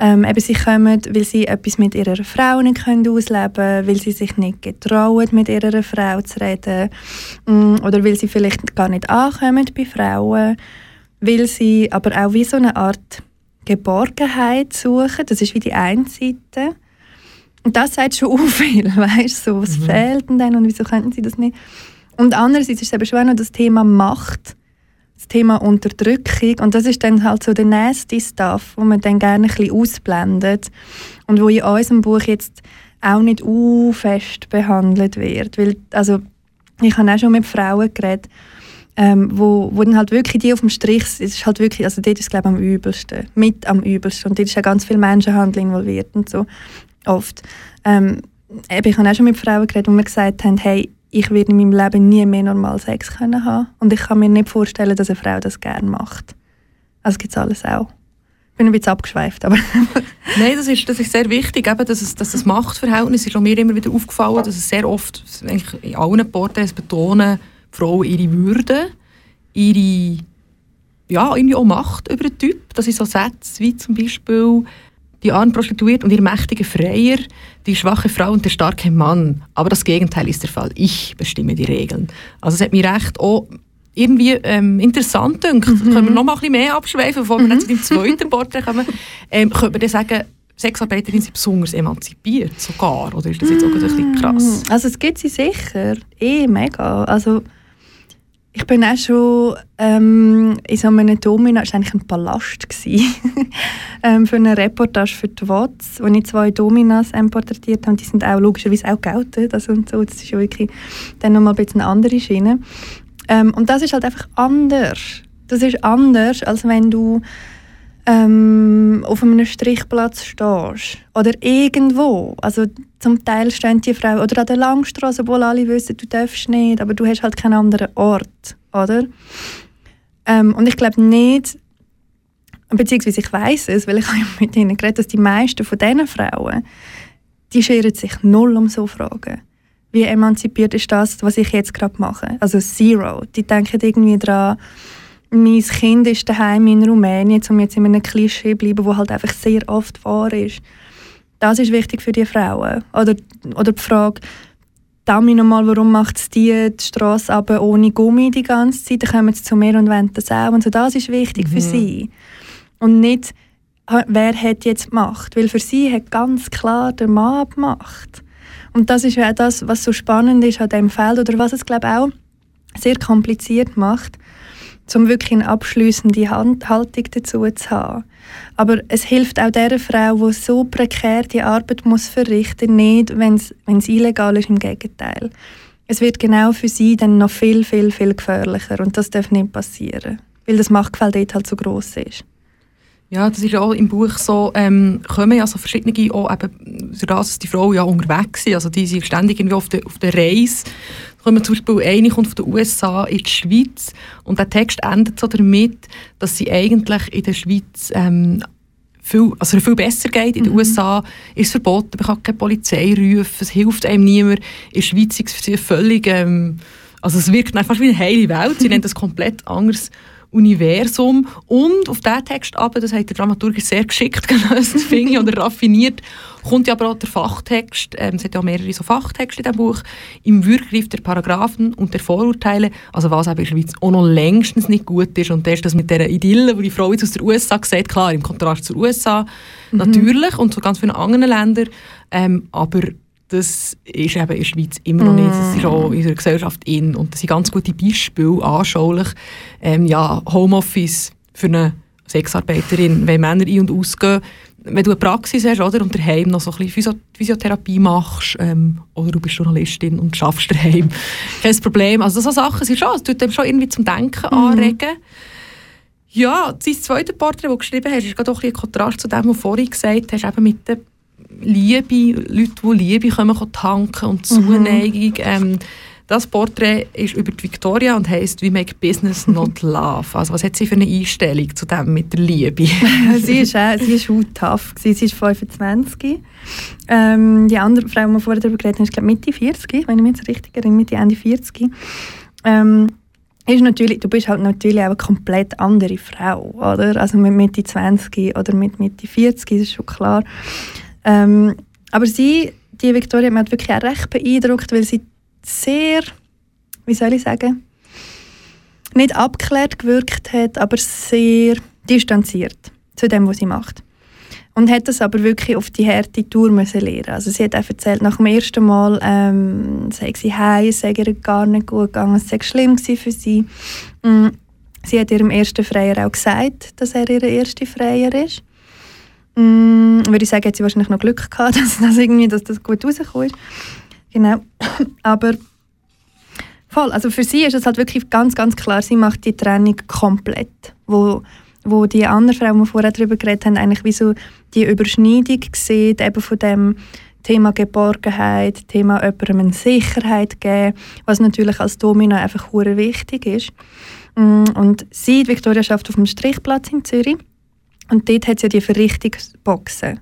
ähm, eben, sie kommen, weil sie etwas mit ihrer Frau nicht können ausleben können, weil sie sich nicht getrauen, mit ihrer Frau zu reden. Ähm, oder weil sie vielleicht gar nicht ankommen bei Frauen. Weil sie aber auch wie so eine Art Geborgenheit suchen. Das ist wie die eine Seite. Und das sagt schon auch viel, weißt so, was mhm. fehlt denn und wieso könnten sie das nicht? Und andererseits ist es eben schon auch noch das Thema Macht das Thema Unterdrückung. Und das ist dann halt so der nasty Stuff, wo man dann gerne ein bisschen ausblendet und wo in unserem Buch jetzt auch nicht u fest behandelt wird. Weil, also, ich habe auch schon mit Frauen geredet, ähm, wo, wo dann halt wirklich die auf dem Strich sind. ist halt wirklich, also dort ist es glaube ich am übelsten, mit am übelsten und dort ist ja ganz viel Menschenhandel involviert und so, oft. Ähm, ich habe auch schon mit Frauen geredet, wo mir gesagt haben, hey, ich werde in meinem Leben nie mehr normal Sex können haben und ich kann mir nicht vorstellen, dass eine Frau das gerne macht. Also gibt es alles auch. Ich bin ein bisschen abgeschweift, aber... Nein, das ist, das ist sehr wichtig, eben, dass, es, dass das Machtverhältnis ist mir immer wieder aufgefallen, dass es sehr oft, eigentlich in allen Porträts betonen, Frauen ihre Würde, ihre ja, irgendwie auch Macht über den Typ. Das sind so Sätze wie zum Beispiel die arme Prostituierte und ihr mächtige Freier, die schwache Frau und der starke Mann. Aber das Gegenteil ist der Fall. Ich bestimme die Regeln. Also es hat mich recht auch irgendwie ähm, interessant gedacht. Mhm. Können wir noch mal ein bisschen mehr abschweifen, bevor wir mhm. zu dem zweiten Porträt kommen. Ähm, könnte man dann sagen, Sexarbeiterinnen sind besonders emanzipiert sogar? Oder ist das jetzt auch ein bisschen krass? Also es gibt sie sicher. Eh, mega. Also ich bin auch schon ähm, in so einem Domina, das war eigentlich ein Palast, ähm, für eine Reportage für die WOTS, wo ich zwei Dominas ähm, porträtiert habe. Die sind auch logischerweise auch geoutet. Also und so. Das ist ja wirklich dann nochmal ein bisschen eine andere Schiene. Ähm, und das ist halt einfach anders. Das ist anders, als wenn du ähm, auf einem Strichplatz stehst oder irgendwo. Also zum Teil stehen die Frauen oder an der Langstrasse, obwohl alle wissen, du darfst nicht, aber du hast halt keinen anderen Ort, oder? Ähm, und ich glaube nicht, beziehungsweise ich weiß es, weil ich habe mit ihnen geredet, dass die meisten von diesen Frauen, die scheren sich null um so Fragen. Wie emanzipiert ist das, was ich jetzt gerade mache? Also zero. Die denken irgendwie daran, mein Kind ist daheim in Rumänien, um jetzt in einem Klischee zu bleiben, wo halt einfach sehr oft wahr ist. Das ist wichtig für die Frauen. Oder, oder die Frage, Dami nochmal, warum macht es die, die Straße aber ohne Gummi die ganze Zeit? Dann kommen sie zu mir und wollen das auch. Und so, das ist wichtig mhm. für sie. Und nicht, wer hat jetzt gemacht. Weil für sie hat ganz klar der Mann gemacht. Und das ist ja auch das, was so spannend ist an diesem Feld oder was es, glaube ich, auch sehr kompliziert macht um wirklich eine abschließende Haltung dazu zu haben. Aber es hilft auch der Frau, die so prekär die Arbeit muss verrichten nicht, wenn es illegal ist, im Gegenteil. Es wird genau für sie dann noch viel, viel, viel gefährlicher und das darf nicht passieren, weil das Machtgefälle dort halt so groß ist. Ja, das ist auch im Buch so, ähm, kommen ja so verschiedene, auch eben, durch das, dass die Frauen ja unterwegs sind, also die sind ständig irgendwie auf der, auf der Reise, kommen zum Beispiel eine kommt von den USA in die Schweiz und der Text endet so damit, dass sie eigentlich in der Schweiz ähm, viel, also viel besser geht. In den mhm. USA ist es verboten, man kann keine Polizei rufen, es hilft einem niemand. In der Schweiz ist es völlig, ähm, also es wirkt einfach wie eine heile Welt, sie nennt das komplett anders Universum. Und auf diesen Text aber, das hat der Dramaturg sehr geschickt gelöst, finde ich, oder raffiniert, kommt ja aber auch der Fachtext, ähm, es hat ja mehrere so Fachtexte in diesem Buch, im Würgriff der Paragraphen und der Vorurteile, also was eben in der Schweiz auch noch längstens nicht gut ist und das ist das mit dieser Idylle, wo die Frau jetzt aus der USA sieht, klar, im Kontrast zur USA mhm. natürlich und zu ganz vielen anderen Ländern, ähm, aber das ist eben in der Schweiz immer noch nicht. Das ist auch in unserer Gesellschaft in. Und das sind ganz gute Beispiele, anschaulich. Ähm, ja, Homeoffice für eine Sexarbeiterin, wenn Männer ein- und ausgehen. Wenn du eine Praxis hast oder, und daheim noch so ein bisschen Physiotherapie machst ähm, oder du bist Journalistin und schaffst daheim, kein Problem. Also so Sachen sind schon, es tut einem schon irgendwie zum Denken mhm. anregen. Ja, dein zweite Porträt, das du geschrieben hast, ist gerade auch ein Kontrast zu dem, was du vorhin gesagt hast, eben mit den Liebe, Leute, die Liebe kommen, tanken und mhm. Zuneigung. Ähm, das Porträt ist über die Victoria und heißt «We make business, not love». Also was hat sie für eine Einstellung zu dem mit der Liebe? sie ist auch, sie ist auch tough. Sie ist 25. Ähm, die andere Frau, die wir vorher darüber geredet haben, ist glaube Mitte 40, wenn ich mich jetzt richtig erinnere, Mitte, Ende 40. Ähm, ist natürlich, du bist halt natürlich auch eine komplett andere Frau, oder? Also mit Mitte 20 oder mit Mitte 40, das ist schon klar. Ähm, aber sie, die Victoria, hat mich wirklich auch recht beeindruckt, weil sie sehr, wie soll ich sagen, nicht abgeklärt gewirkt hat, aber sehr distanziert zu dem, was sie macht. Und hat das aber wirklich auf die harte Tour müssen lernen. Also sie hat auch erzählt, nach dem ersten Mal ähm, sei sie heim, es sei ihr gar nicht gut gegangen, es sei schlimm für sie. Mm, sie hat ihrem ersten Freier auch gesagt, dass er ihr erster Freier ist. Mm, würde ich sagen, hat sie wahrscheinlich noch Glück gehabt, dass, dass, irgendwie, dass das gut rausgekommen ist. Genau. Aber voll, also für sie ist es halt wirklich ganz, ganz klar, sie macht die Trennung komplett. Wo, wo die anderen Frauen, die wir vorher darüber geredet haben, eigentlich wie so die Überschneidung sieht, eben von dem Thema Geborgenheit, Thema jemandem eine Sicherheit geben, was natürlich als Domino einfach wichtig ist. Mm, und sie, Victoria, schafft auf dem Strichplatz in Zürich und dort hat es ja die Verrichtungsboxen.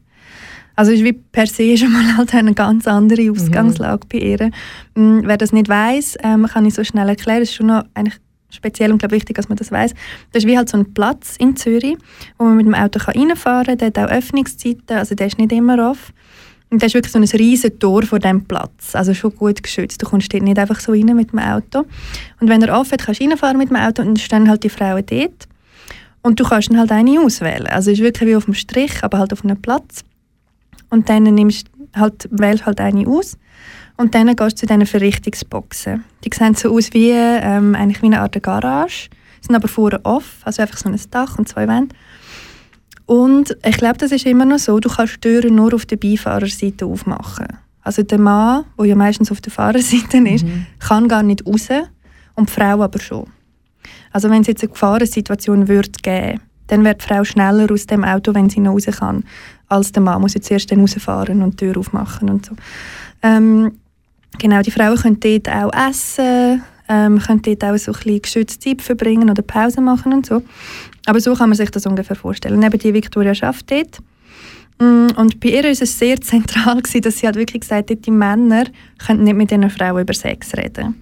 Also ist wie per se schon mal halt eine ganz andere mhm. Ausgangslage mhm. bei ihr. Ähm, wer das nicht weiß, ähm, kann ich so schnell erklären. Es ist schon noch eigentlich speziell und glaube wichtig, dass man das weiß. Das ist wie halt so ein Platz in Zürich, wo man mit dem Auto kann reinfahren kann. Der hat auch Öffnungszeiten, also der ist nicht immer off. Und das ist wirklich so ein riesiges Tor vor diesem Platz, also schon gut geschützt. Du kommst dort nicht einfach so rein mit dem Auto. Und wenn er offen hat, kannst du reinfahren mit dem Auto und dann stehen halt die Frauen dort. Und du kannst dann halt eine auswählen. Also es ist wirklich wie auf dem Strich, aber halt auf einem Platz. Und dann nimmst halt, wählst halt eine aus und dann gehst du zu diesen Verrichtungsboxen. Die sehen so aus wie, ähm, eigentlich wie eine Art Garage, sind aber vorne off, also einfach so ein Dach und zwei Wände. Und ich glaube, das ist immer noch so, du kannst Türen nur auf der Beifahrerseite aufmachen. Also der Mann, der ja meistens auf der Fahrerseite ist, mhm. kann gar nicht raus und die Frau aber schon. Also wenn es jetzt eine Gefahrensituation würde geben, dann wird die Frau schneller aus dem Auto, wenn sie noch raus kann, als der Mann muss jetzt erst dann rausfahren und die Tür aufmachen und so. Ähm, Genau, die Frauen können dort auch essen, ähm, können dort auch so ein bisschen geschützte Zeit verbringen oder Pause machen und so. Aber so kann man sich das ungefähr vorstellen. Neben die Victoria schafft dort. Mm, und bei ihr war es sehr zentral, dass sie halt wirklich gesagt hat, die Männer können nicht mit diesen Frauen über Sex reden.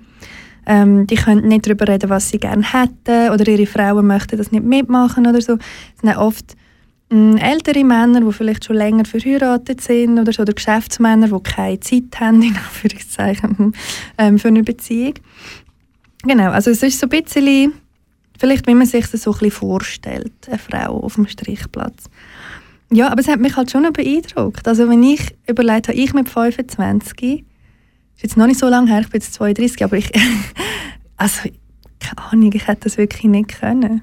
Ähm, die können nicht darüber reden, was sie gerne hätten oder ihre Frauen möchten das nicht mitmachen oder so. Es sind oft Mm, ältere Männer, die vielleicht schon länger verheiratet sind oder so, oder Geschäftsmänner, die keine Zeit haben, in Anführungszeichen, ähm, für eine Beziehung. Genau, also es ist so ein bisschen, vielleicht wie man sich das so ein bisschen vorstellt, eine Frau auf dem Strichplatz. Ja, aber es hat mich halt schon beeindruckt. Also wenn ich überlegt habe, ich mit 25, ist jetzt noch nicht so lange her, ich bin jetzt 32, aber ich, also keine Ahnung, ich hätte das wirklich nicht können.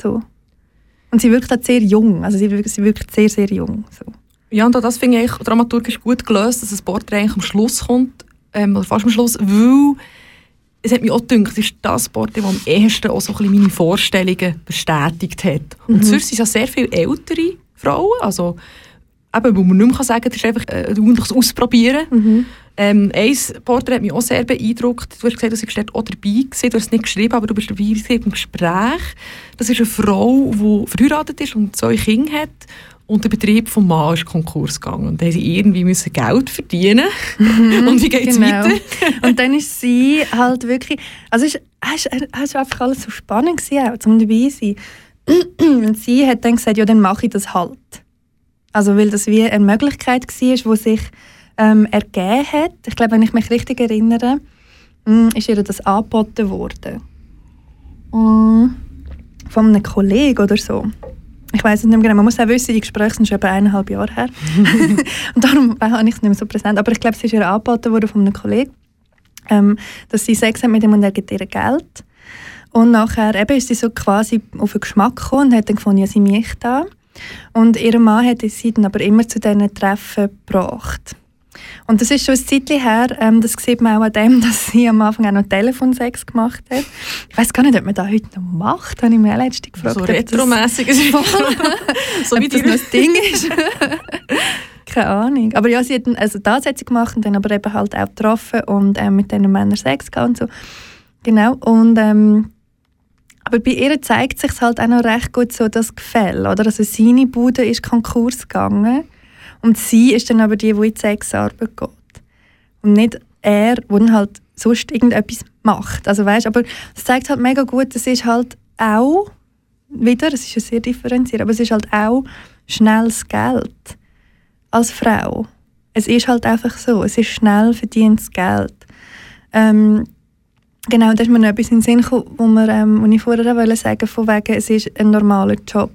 So. Und sie wirkt halt sehr jung, also sie wirkt, sie wirkt sehr, sehr jung. So. Ja, und das finde ich dramaturgisch gut gelöst, dass das Porträt eigentlich am Schluss kommt, ähm, oder fast am Schluss, weil es hat mich auch gedacht, es ist das Porträt, das am ehesten auch so ein bisschen meine Vorstellungen bestätigt hat. Und mhm. sonst sind es ja sehr viele ältere Frauen, also eben, wo man nicht mehr sagen kann, das ist einfach äh, ein ordentliches Ausprobieren. Mhm. Ähm, ein Porträt hat mich auch sehr beeindruckt. Du hast gesagt, du warst dort auch dabei gewesen. Du hast es nicht geschrieben, aber du bist dabei im Gespräch. Das ist eine Frau, die verheiratet ist und zwei Kinder hat. Und der Betrieb des Mann ist Konkurs gegangen. Und sie irgendwie müssen Geld verdienen. Mhm, und wie geht es genau. weiter? und dann ist sie halt wirklich... Also es war einfach alles so spannend, gewesen, auch, um dabei zu sein. und sie hat dann gesagt, ja, dann mache ich das halt. Also weil das wie eine Möglichkeit war, die sich ähm, ergeben hat. Ich glaube, wenn ich mich richtig erinnere, mm, ist ihr das angeboten worden. Mm, von einem Kollegen oder so. Ich weiß es nicht mehr genau. Man muss auch wissen, die Gespräche sind schon etwa eineinhalb Jahre her. und darum habe ich es nicht mehr so präsent. Aber ich glaube, es ist ihr angeboten worden von einem Kollegen, ähm, dass sie Sex hat mit ihm und er gibt ihr Geld. Und nachher eben ist sie so quasi auf den Geschmack gekommen und hat dann gefunden, ja, sie mich da. Und ihr Mann hat sie dann aber immer zu diesen Treffen gebracht. Und das ist schon ein Zeitchen her. Ähm, das sieht man auch an dem, dass sie am Anfang auch noch Telefonsex gemacht hat. Ich weiß gar nicht, ob man das heute noch macht, habe ich mir letztens gefragt. So retromässig ist so wie das noch das Ding ist. Keine Ahnung. Aber ja, sie hat also das hat sie gemacht und dann aber eben halt auch getroffen und ähm, mit diesen Männern Sex gehabt und so. Genau. Und ähm, aber bei ihr zeigt sich halt auch noch recht gut so das Gefälle, oder? Also seine Bude ist Konkurs gegangen und sie ist dann aber die, die in die Sexarbeit geht. Und nicht er, der dann halt sonst irgendetwas macht. Also weißt, aber es zeigt halt mega gut, es ist halt auch, wieder, es ist ja sehr differenziert, aber es ist halt auch schnelles Geld als Frau. Es ist halt einfach so, es ist schnell verdientes Geld. Ähm, Genau, da ist mir noch etwas in den Sinn gekommen, wo, wir, ähm, wo ich vorher wollte sagen von wegen, es ist ein normaler Job.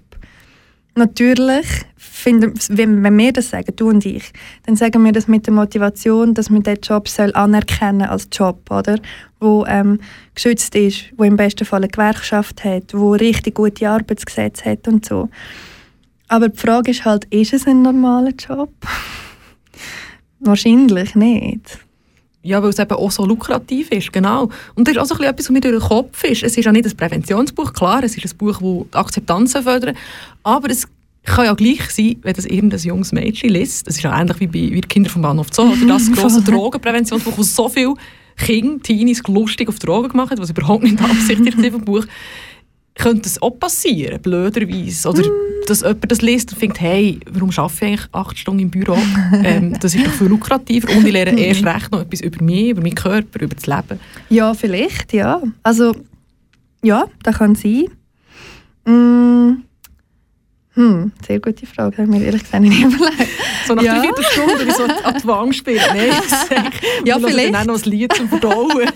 Natürlich, finden, wenn, wenn wir das sagen, du und ich, dann sagen wir das mit der Motivation, dass man diesen Job soll anerkennen als Job, oder? Wo ähm, geschützt ist, wo im besten Fall eine Gewerkschaft hat, wo richtig gute Arbeitsgesetze hat und so. Aber die Frage ist halt, ist es ein normaler Job? Wahrscheinlich nicht. Ja, weil es eben auch so lukrativ ist, genau. Und das ist auch so etwas, was mir durch den Kopf ist. Es ist ja nicht ein Präventionsbuch, klar, es ist ein Buch, das die Akzeptanz fördert, aber es kann ja gleich sein, wenn das irgendein junges Mädchen liest. Das ist ja ähnlich wie bei wie Kinder vom Bahnhof Zoo, oder das grosse Drogenpräventionsbuch, wo so viele Kinder, Teenies lustig auf Drogen gemacht haben, was überhaupt nicht beabsichtigt ist im Buch könnte es auch passieren, blöderweise. Oder mm. dass jemand das liest und denkt, hey, warum arbeite ich eigentlich acht Stunden im Büro? ähm, das ist doch viel lukrativer und ich lerne erst recht noch etwas über mich, über meinen Körper, über das Leben. Ja, vielleicht, ja. Also ja, das kann sein. Mm, hm, sehr gute Frage, habe ich mir ehrlich gesagt nicht überlegt. So nach Ja. dreiviertel Stunde wie so an die Wange spielen. Nein, Ja, vielleicht. dann auch noch ein Lied zum Verdauen.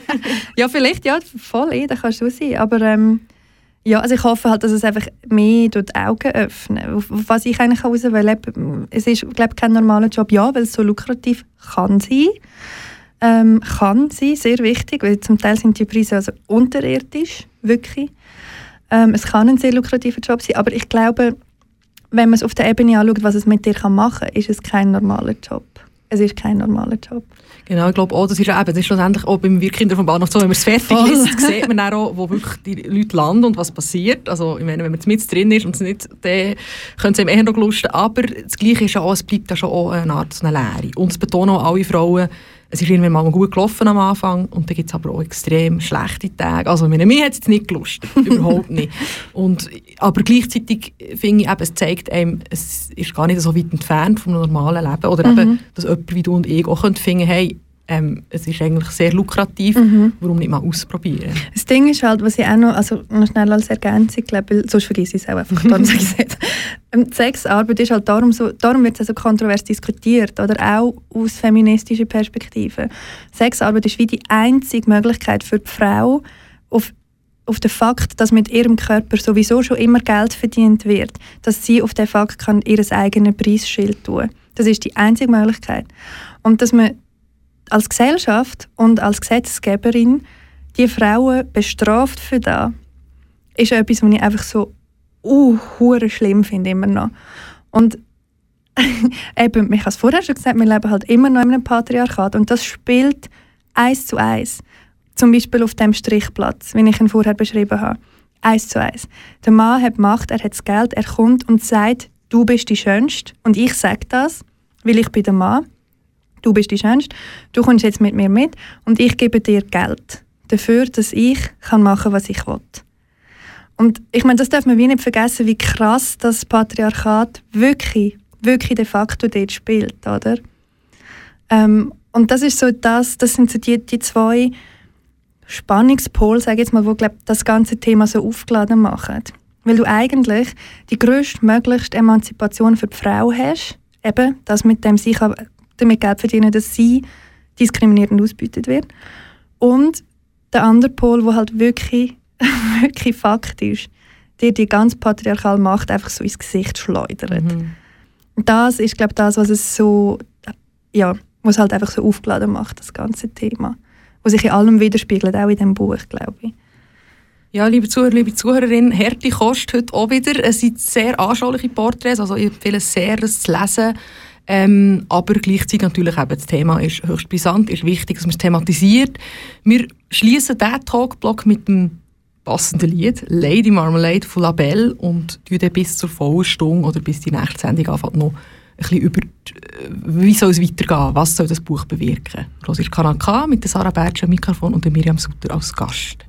Ja, vielleicht, ja, voll, eh, das kann schon sein. Aber ähm, ja, also ich hoffe halt, dass es einfach mehr die Augen öffnet. Was ich eigentlich heraus will, es ist, glaube ich, kein normaler Job, ja, weil es so lukrativ kann sein. Ähm, kann sein, sehr wichtig, weil zum Teil sind die Preise also unterirdisch, wirklich. Ähm, es kann ein sehr lukrativer Job sein, aber ich glaube, wenn man es auf der Ebene anschaut, was es mit dir kann machen kann, ist es kein normaler Job. Es ist kein normaler Job. Genau, ich glaube auch, das ist eben, das ist schlussendlich auch beim Wirkinder vom Bahnhof so, wenn man es fertig Voll. liest, sieht man dann auch, wo wirklich die Leute landen und was passiert. Also, ich meine, wenn man jetzt mit drin ist und es nicht, dann könnte es einem eher noch lusten. Aber das Gleiche ist ja auch, es bleibt ja schon auch eine Art so eine Leere. Und es betonen auch alle Frauen, es ist irgendwann mal gut gelaufen am Anfang und dann gibt es aber auch extrem schlechte Tage. Also, meine, mir hat es nicht gelustet, überhaupt nicht. Und, aber gleichzeitig finde ich eben, es zeigt einem, es ist gar nicht so weit entfernt vom normalen Leben. Oder eben, dass jemand wie du und ich auch finden, hey, ähm, es ist eigentlich sehr lukrativ, warum nicht mal ausprobieren? Das Ding ist halt, was ich auch noch, also noch schnell als Ergänzung glaube, sonst vergesse ich es auch einfach, darum sage ich es jetzt. Ähm, Sexarbeit ist halt darum so, darum wird es also kontrovers diskutiert, oder auch aus feministischer Perspektive. Sexarbeit ist wie die einzige Möglichkeit für die Frau, auf, auf den Fakt, dass mit ihrem Körper sowieso schon immer Geld verdient wird, dass sie auf den Fakt kann ihr eigenes Preisschild tun. Das ist die einzige Möglichkeit. Und dass man als Gesellschaft und als Gesetzgeberin die Frauen bestraft für das, ist etwas, was ich einfach so uh, schlimm finde immer noch. Und eben, ich habe es vorher schon gesagt, wir leben halt immer noch in einem Patriarchat und das spielt eins zu eins. Zum Beispiel auf dem Strichplatz, wie ich ihn vorher beschrieben habe. Eins zu eins. Der Mann hat Macht, er hat das Geld, er kommt und sagt, du bist die Schönste. Und ich sage das, weil ich bin der Mann. Du bist die Schönste. Du kommst jetzt mit mir mit und ich gebe dir Geld dafür, dass ich kann machen was ich will. Und ich meine, das darf man wie nicht vergessen, wie krass das Patriarchat wirklich, wirklich de facto dort spielt, oder? Ähm, und das ist so das, das sind so die, die zwei Spannungspole, sage ich jetzt mal, wo glaub, das ganze Thema so aufgeladen machen. Weil du eigentlich die größtmöglichste Emanzipation für die Frau hast, eben das mit dem kann damit Geld verdienen, dass sie diskriminierend und ausbeutet wird. Und der andere Pol, wo halt wirklich, wirklich faktisch dir die ganze patriarchale Macht einfach so ins Gesicht schleudert. Und das ist, glaube ich, das, was es so, ja, was halt einfach so aufgeladen macht, das ganze Thema. Was sich in allem widerspiegelt, auch in dem Buch, glaube ich. Ja, liebe Zuhörer, liebe Zuhörerinnen, Härte kostet heute auch wieder. Es sind sehr anschauliche Porträts, also ich empfehle es sehr, das zu lesen. Ähm, aber gleichzeitig natürlich eben, das Thema ist höchst brisant, ist wichtig, dass man es thematisiert. Wir schließen diesen Talkblock mit dem passenden Lied «Lady Marmalade» von Labelle und dann bis zur vollen oder bis die nächste Sendung anfängt noch ein bisschen über, die- äh, wie soll es weitergehen, was soll das Buch bewirken. Los ist Kanal K mit Sarah Bertsch am Mikrofon und Miriam Sutter als Gast.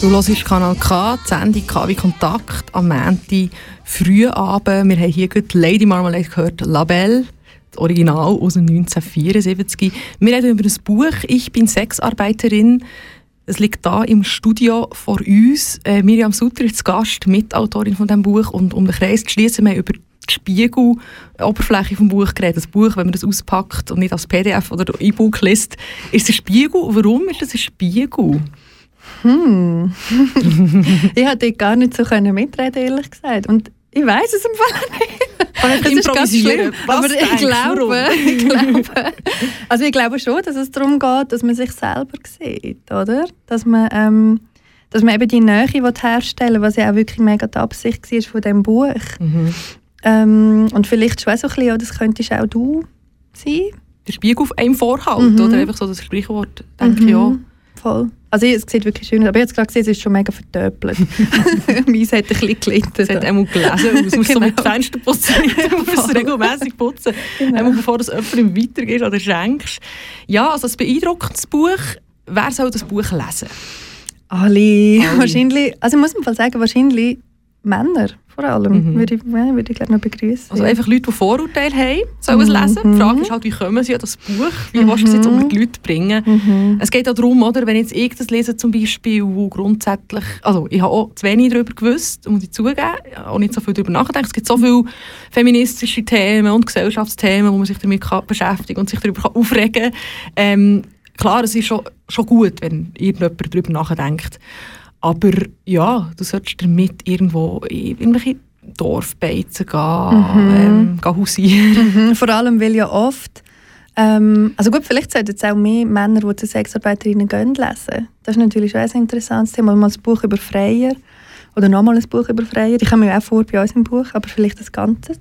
Du hörst Kanal K, die Sendung KW Kontakt am Montag frühen Abend. Wir haben hier gerade Lady Marmalade gehört, Labelle, das Original aus dem 1974. Wir reden über das Buch «Ich bin Sexarbeiterin». Es liegt da im Studio vor uns. Äh, Miriam Sutter ist Gast, Mitautorin von diesem Buch. Und um den Kreis zu schließen, wir haben über die Spiegel-Oberfläche vom Buch geredet. Das Buch, wenn man das auspackt und nicht als PDF oder E-Book liest, ist es ein Spiegel. Warum ist das ein Spiegel? Ich hätte gar nicht so können mitreden, ehrlich gesagt. Und ich weiß es im Fall nicht. Kann ich Das ist ganz schlimm. Aber ich glaube, ich glaube, also ich glaube schon, dass es darum geht, dass man sich selber sieht, oder? Dass man, ähm, dass man eben die Nähe herstellen will, was ja auch wirklich mega die Absicht war von diesem Buch. Mhm. Ähm, und vielleicht schon so ein bisschen, das könntest auch du sein. Der Spiegel auf einem vorhält, Mhm. oder? Einfach so das Sprichwort, denke ich auch. Voll. Also es sieht wirklich schön aus. Aber ich habe jetzt gerade gesehen, es ist schon mega vertöpelt. Meins hat ein bisschen gelitten. Es hat einmal gelesen aus. Musst so Genau. mit dem Fenster putzen, du musst es regelmässig putzen. Genau. Einmal bevor du es jemandem weitergehst oder schenkst. Ja, also ein beeindruckendes Buch. Wer soll das Buch lesen? Alle. Alle. Wahrscheinlich, also ich muss mal sagen, wahrscheinlich Männer vor allem, Mhm. würde ich, ja, würde ich glaube noch begrüßen. Also einfach Leute, die Vorurteile haben, sollen es lesen. Die Frage ist halt, wie kommen sie an das Buch? Wie willst du es jetzt unter die Leute bringen? Es geht auch darum, oder, wenn jetzt ich das lese zum Beispiel, wo grundsätzlich, also ich habe auch zu wenig darüber gewusst, muss ich zugeben, auch nicht so viel darüber nachgedacht. Es gibt so viele feministische Themen und Gesellschaftsthemen, wo man sich damit kann beschäftigen und sich darüber kann aufregen kann. Ähm, klar, es ist schon, schon gut, wenn irgendjemand darüber nachdenkt. Aber ja, du solltest damit irgendwo in irgendwelche Dorfbeizen gehen, ähm, gehen hausieren. Mhm, vor allem, weil ja oft, ähm, also gut, vielleicht sollten es auch mehr Männer, die zu Sexarbeiterinnen gehen, lesen. Das ist natürlich schon ein interessantes Thema. Mal ein Buch über Freier oder nochmal ein Buch über Freier. Ich komme mir auch vor bei uns im Buch, aber vielleicht das Ganze.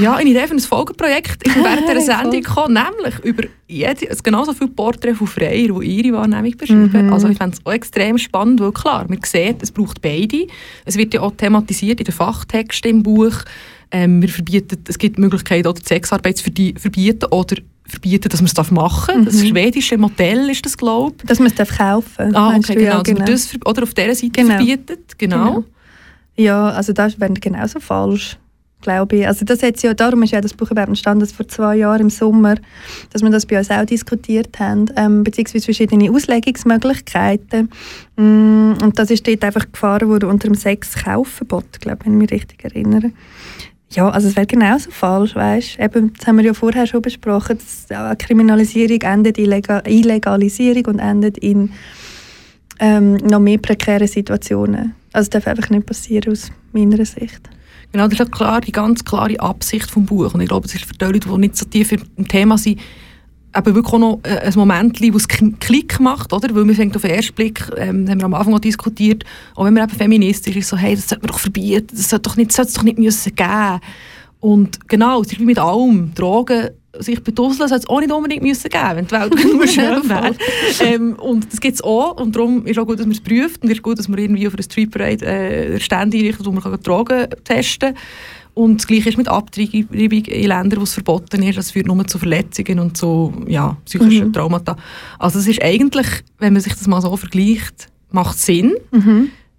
Ja, eine Idee für ein Folgeprojekt ist während dieser Sendung gekommen, nämlich über jede, genauso viele Porträts von Freier, die ihre Wahrnehmung beschreiben. Also ich fände es auch extrem spannend, weil klar, man sieht, es braucht beide. Es wird ja auch thematisiert in den Fachtexten im Buch. Ähm, wir verbieten, es gibt die Möglichkeit, auch die Sexarbeit zu verbieten oder verbieten, dass man es darf machen darf. Das schwedische Modell ist das, glaube ich. Dass man es darf kaufen Ah, meinst okay, genau. Ja, Dass man das oder auf dieser Seite Genau. verbietet. Genau. Genau. Ja, also das wäre genauso falsch, glaube ich. Also das ja, darum ist ja das Buch überhaupt entstanden, dass vor zwei Jahren im Sommer, dass wir das bei uns auch diskutiert haben, ähm, beziehungsweise verschiedene Auslegungsmöglichkeiten. Mm, und das ist dort einfach gefahren worden unter dem Sex-Kaufverbot, glaube wenn ich mich richtig erinnere. Ja, also es wäre genauso falsch, weißt Eben, das haben wir ja vorher schon besprochen, dass Kriminalisierung endet in Lega- Illegalisierung und endet in ähm, noch mehr prekäre Situationen. Also es darf einfach nicht passieren aus meiner Sicht. Genau, das ist ja klar, die ganz klare Absicht vom Buch. Und ich glaube, es ist für die Leute, die nicht so tief im Thema sind, eben wirklich auch noch äh, ein Moment, wo es Klick macht, oder? Weil man fängt auf den ersten Blick, ähm, haben wir am Anfang auch diskutiert, auch wenn man eben feministisch ist, so, hey, das sollte man doch verbieten, das sollte doch nicht, sollte es doch nicht müssen geben. Und genau, es ist wie mit allem. Drogen, sich bedusseln, sollte es auch nicht unbedingt müssen geben, wenn die Welt nur schön wäre. ähm, und das gibt es auch. Und darum ist auch gut, dass man es prüft. Und es ist gut, dass man irgendwie auf einer Street Parade äh, Stände einrichtet, wo man kann Drogen testen kann. Und das Gleiche ist mit Abtreibung in Ländern, wo es verboten ist. Das führt nur zu Verletzungen und zu ja, psychischen Traumata. Also es ist eigentlich, wenn man sich das mal so vergleicht, macht Sinn.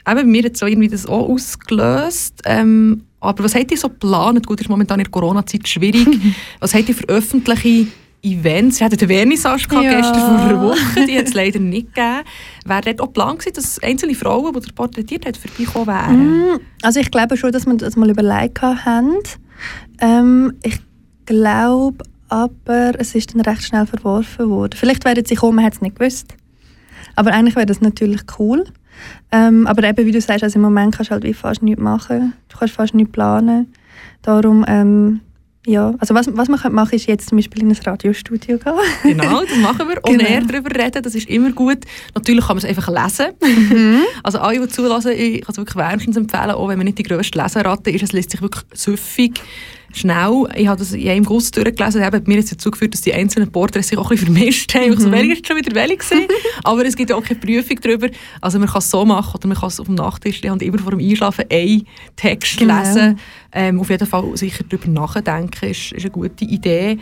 Eben, bei mir hat so irgendwie das auch ausgelöst. Ähm, aber was habt ihr so geplant? Gut, ist momentan in der Corona-Zeit schwierig. was habt ihr für öffentliche Events? Wir hatten den Vernissage Ja. gestern vor einer Woche, die hat es leider nicht gegeben. Wäre dort auch geplant gewesen, dass einzelne Frauen, die ihr porträtiert hat, vorbeikommen wären? Also ich glaube schon, dass wir das mal überlegt haben. Ähm, ich glaube aber, es ist dann recht schnell verworfen worden. Vielleicht werden sie kommen, man hat es nicht gewusst. Aber eigentlich wäre das natürlich cool. Ähm, aber eben, wie du sagst, also im Moment kannst du halt wie fast nichts machen. Du kannst fast nichts planen. Darum, ähm, ja, also was, was man könnte machen ist jetzt zum Beispiel in ein Radiostudio gehen. Genau, das machen wir. Und Genau. näher darüber reden, das ist immer gut. Natürlich kann man es einfach lesen. Also alle, die zulassen, ich kann es wirklich wärmstens empfehlen, auch wenn man nicht die grösste Leseratte ist, es liest sich wirklich süffig, schnell. Ich habe das in einem Guss durchgelesen, eben, mir hat es dazu geführt, dass die einzelnen Porträts sich auch ein bisschen vermischt haben. Ich so, welche ist schon wieder welche? Aber es gibt ja auch keine Prüfung darüber. Also man kann es so machen, oder man kann es auf dem Nachttisch und immer vor dem Einschlafen einen Text Genau. lesen. Ähm, auf jeden Fall sicher darüber nachdenken, ist, ist eine gute Idee.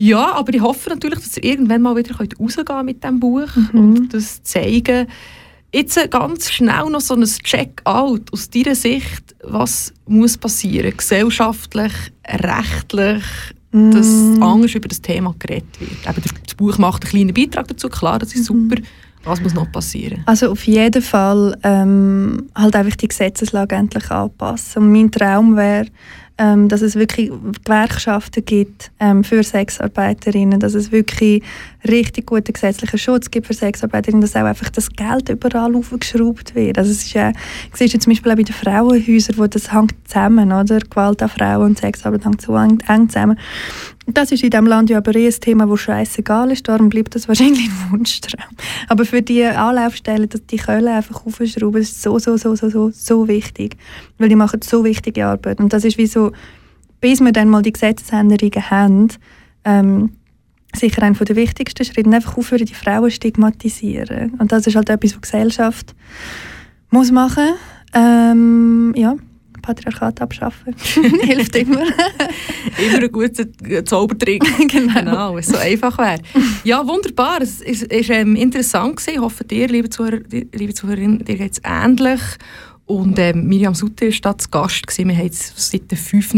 Ja, aber ich hoffe natürlich, dass ihr irgendwann mal wieder könnt rausgehen mit diesem Buch und das zeigen. Jetzt ganz schnell noch so ein Check-out aus deiner Sicht, was muss passieren, gesellschaftlich, rechtlich, dass anders über das Thema geredet wird. Eben, das Buch macht einen kleinen Beitrag dazu, klar, das ist super. Was muss noch passieren? Also auf jeden Fall ähm, halt einfach die Gesetzeslage endlich anpassen. Und mein Traum wäre, ähm, dass es wirklich Gewerkschaften gibt ähm, für Sexarbeiterinnen, dass es wirklich richtig guten gesetzlichen Schutz gibt für Sexarbeiterinnen, dass auch einfach das Geld überall aufgeschraubt wird. Also es ist ja, siehst du zum Beispiel auch bei den Frauenhäusern, wo das hängt zusammen, oder? Gewalt an Frauen und Sexarbeit hängt so eng, eng zusammen. Das ist in diesem Land ja aber eh ein Thema, das scheißegal ist, darum bleibt das wahrscheinlich ein Wunschtraum. Aber für die Anlaufstellen, dass die können einfach aufschrauben, ist so, so, so, so, so, so wichtig. Weil die machen so wichtige Arbeit. Und das ist wie so, bis wir dann mal die Gesetzesänderungen haben, ähm, sicher einer der wichtigsten Schritte, einfach aufhören, die Frauen stigmatisieren. Und das ist halt etwas, was die Gesellschaft muss machen. Ähm, ja, Patriarchat abschaffen. Hilft immer. Immer ein guter Zaubertrick. Genau. genau, wenn es so einfach wäre. Ja, wunderbar. Es ist, ist ähm, interessant gewesen. Ich hoffe, dir, liebe, Zuhörer, liebe Zuhörerin, dir geht es ähnlich. Und ähm, Miriam Sutter war da zu Gast. Gewesen. Wir haben jetzt seit den fünf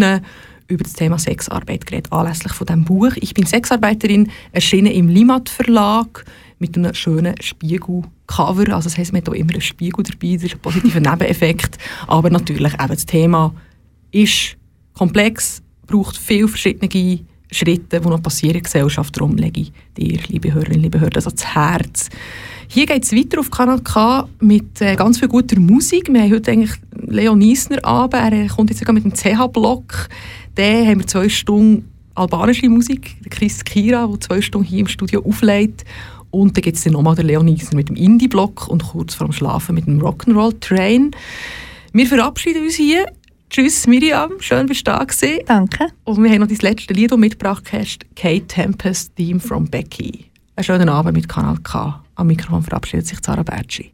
über das Thema Sexarbeit geredet, anlässlich von diesem Buch. Ich bin Sexarbeiterin, erschienen im Limat Verlag mit einem schönen Spiegelcover. Also das heisst, man hat auch immer einen Spiegel dabei, das ist ein positiver Nebeneffekt. Aber natürlich, eben das Thema ist komplex, braucht viele verschiedene Schritte, die noch passieren in der Gesellschaft. Darum lege ich dir, liebe Hörerinnen, liebe Hörer, das ans Herz. Hier geht es weiter auf Kanal K mit äh, ganz viel guter Musik. Wir haben heute eigentlich Leo Niesner an, er kommt jetzt sogar mit dem CH-Block. Dann haben wir zwei Stunden albanische Musik, der Chris Kira, der zwei Stunden hier im Studio auflegt. Und dann gibt es nochmal den Leo Niesner mit dem Indie-Block und kurz vor dem Schlafen mit dem Rock'n'Roll Train. Wir verabschieden uns hier. Tschüss Miriam, schön bist du da gewesen. Danke. Und wir haben noch dein letzte Lied, das du mitgebracht hast, Kate Tempest, Theme from Becky. Einen schönen Abend mit Kanal K. Am Mikrofon verabschiedet sich Zara Bertschi.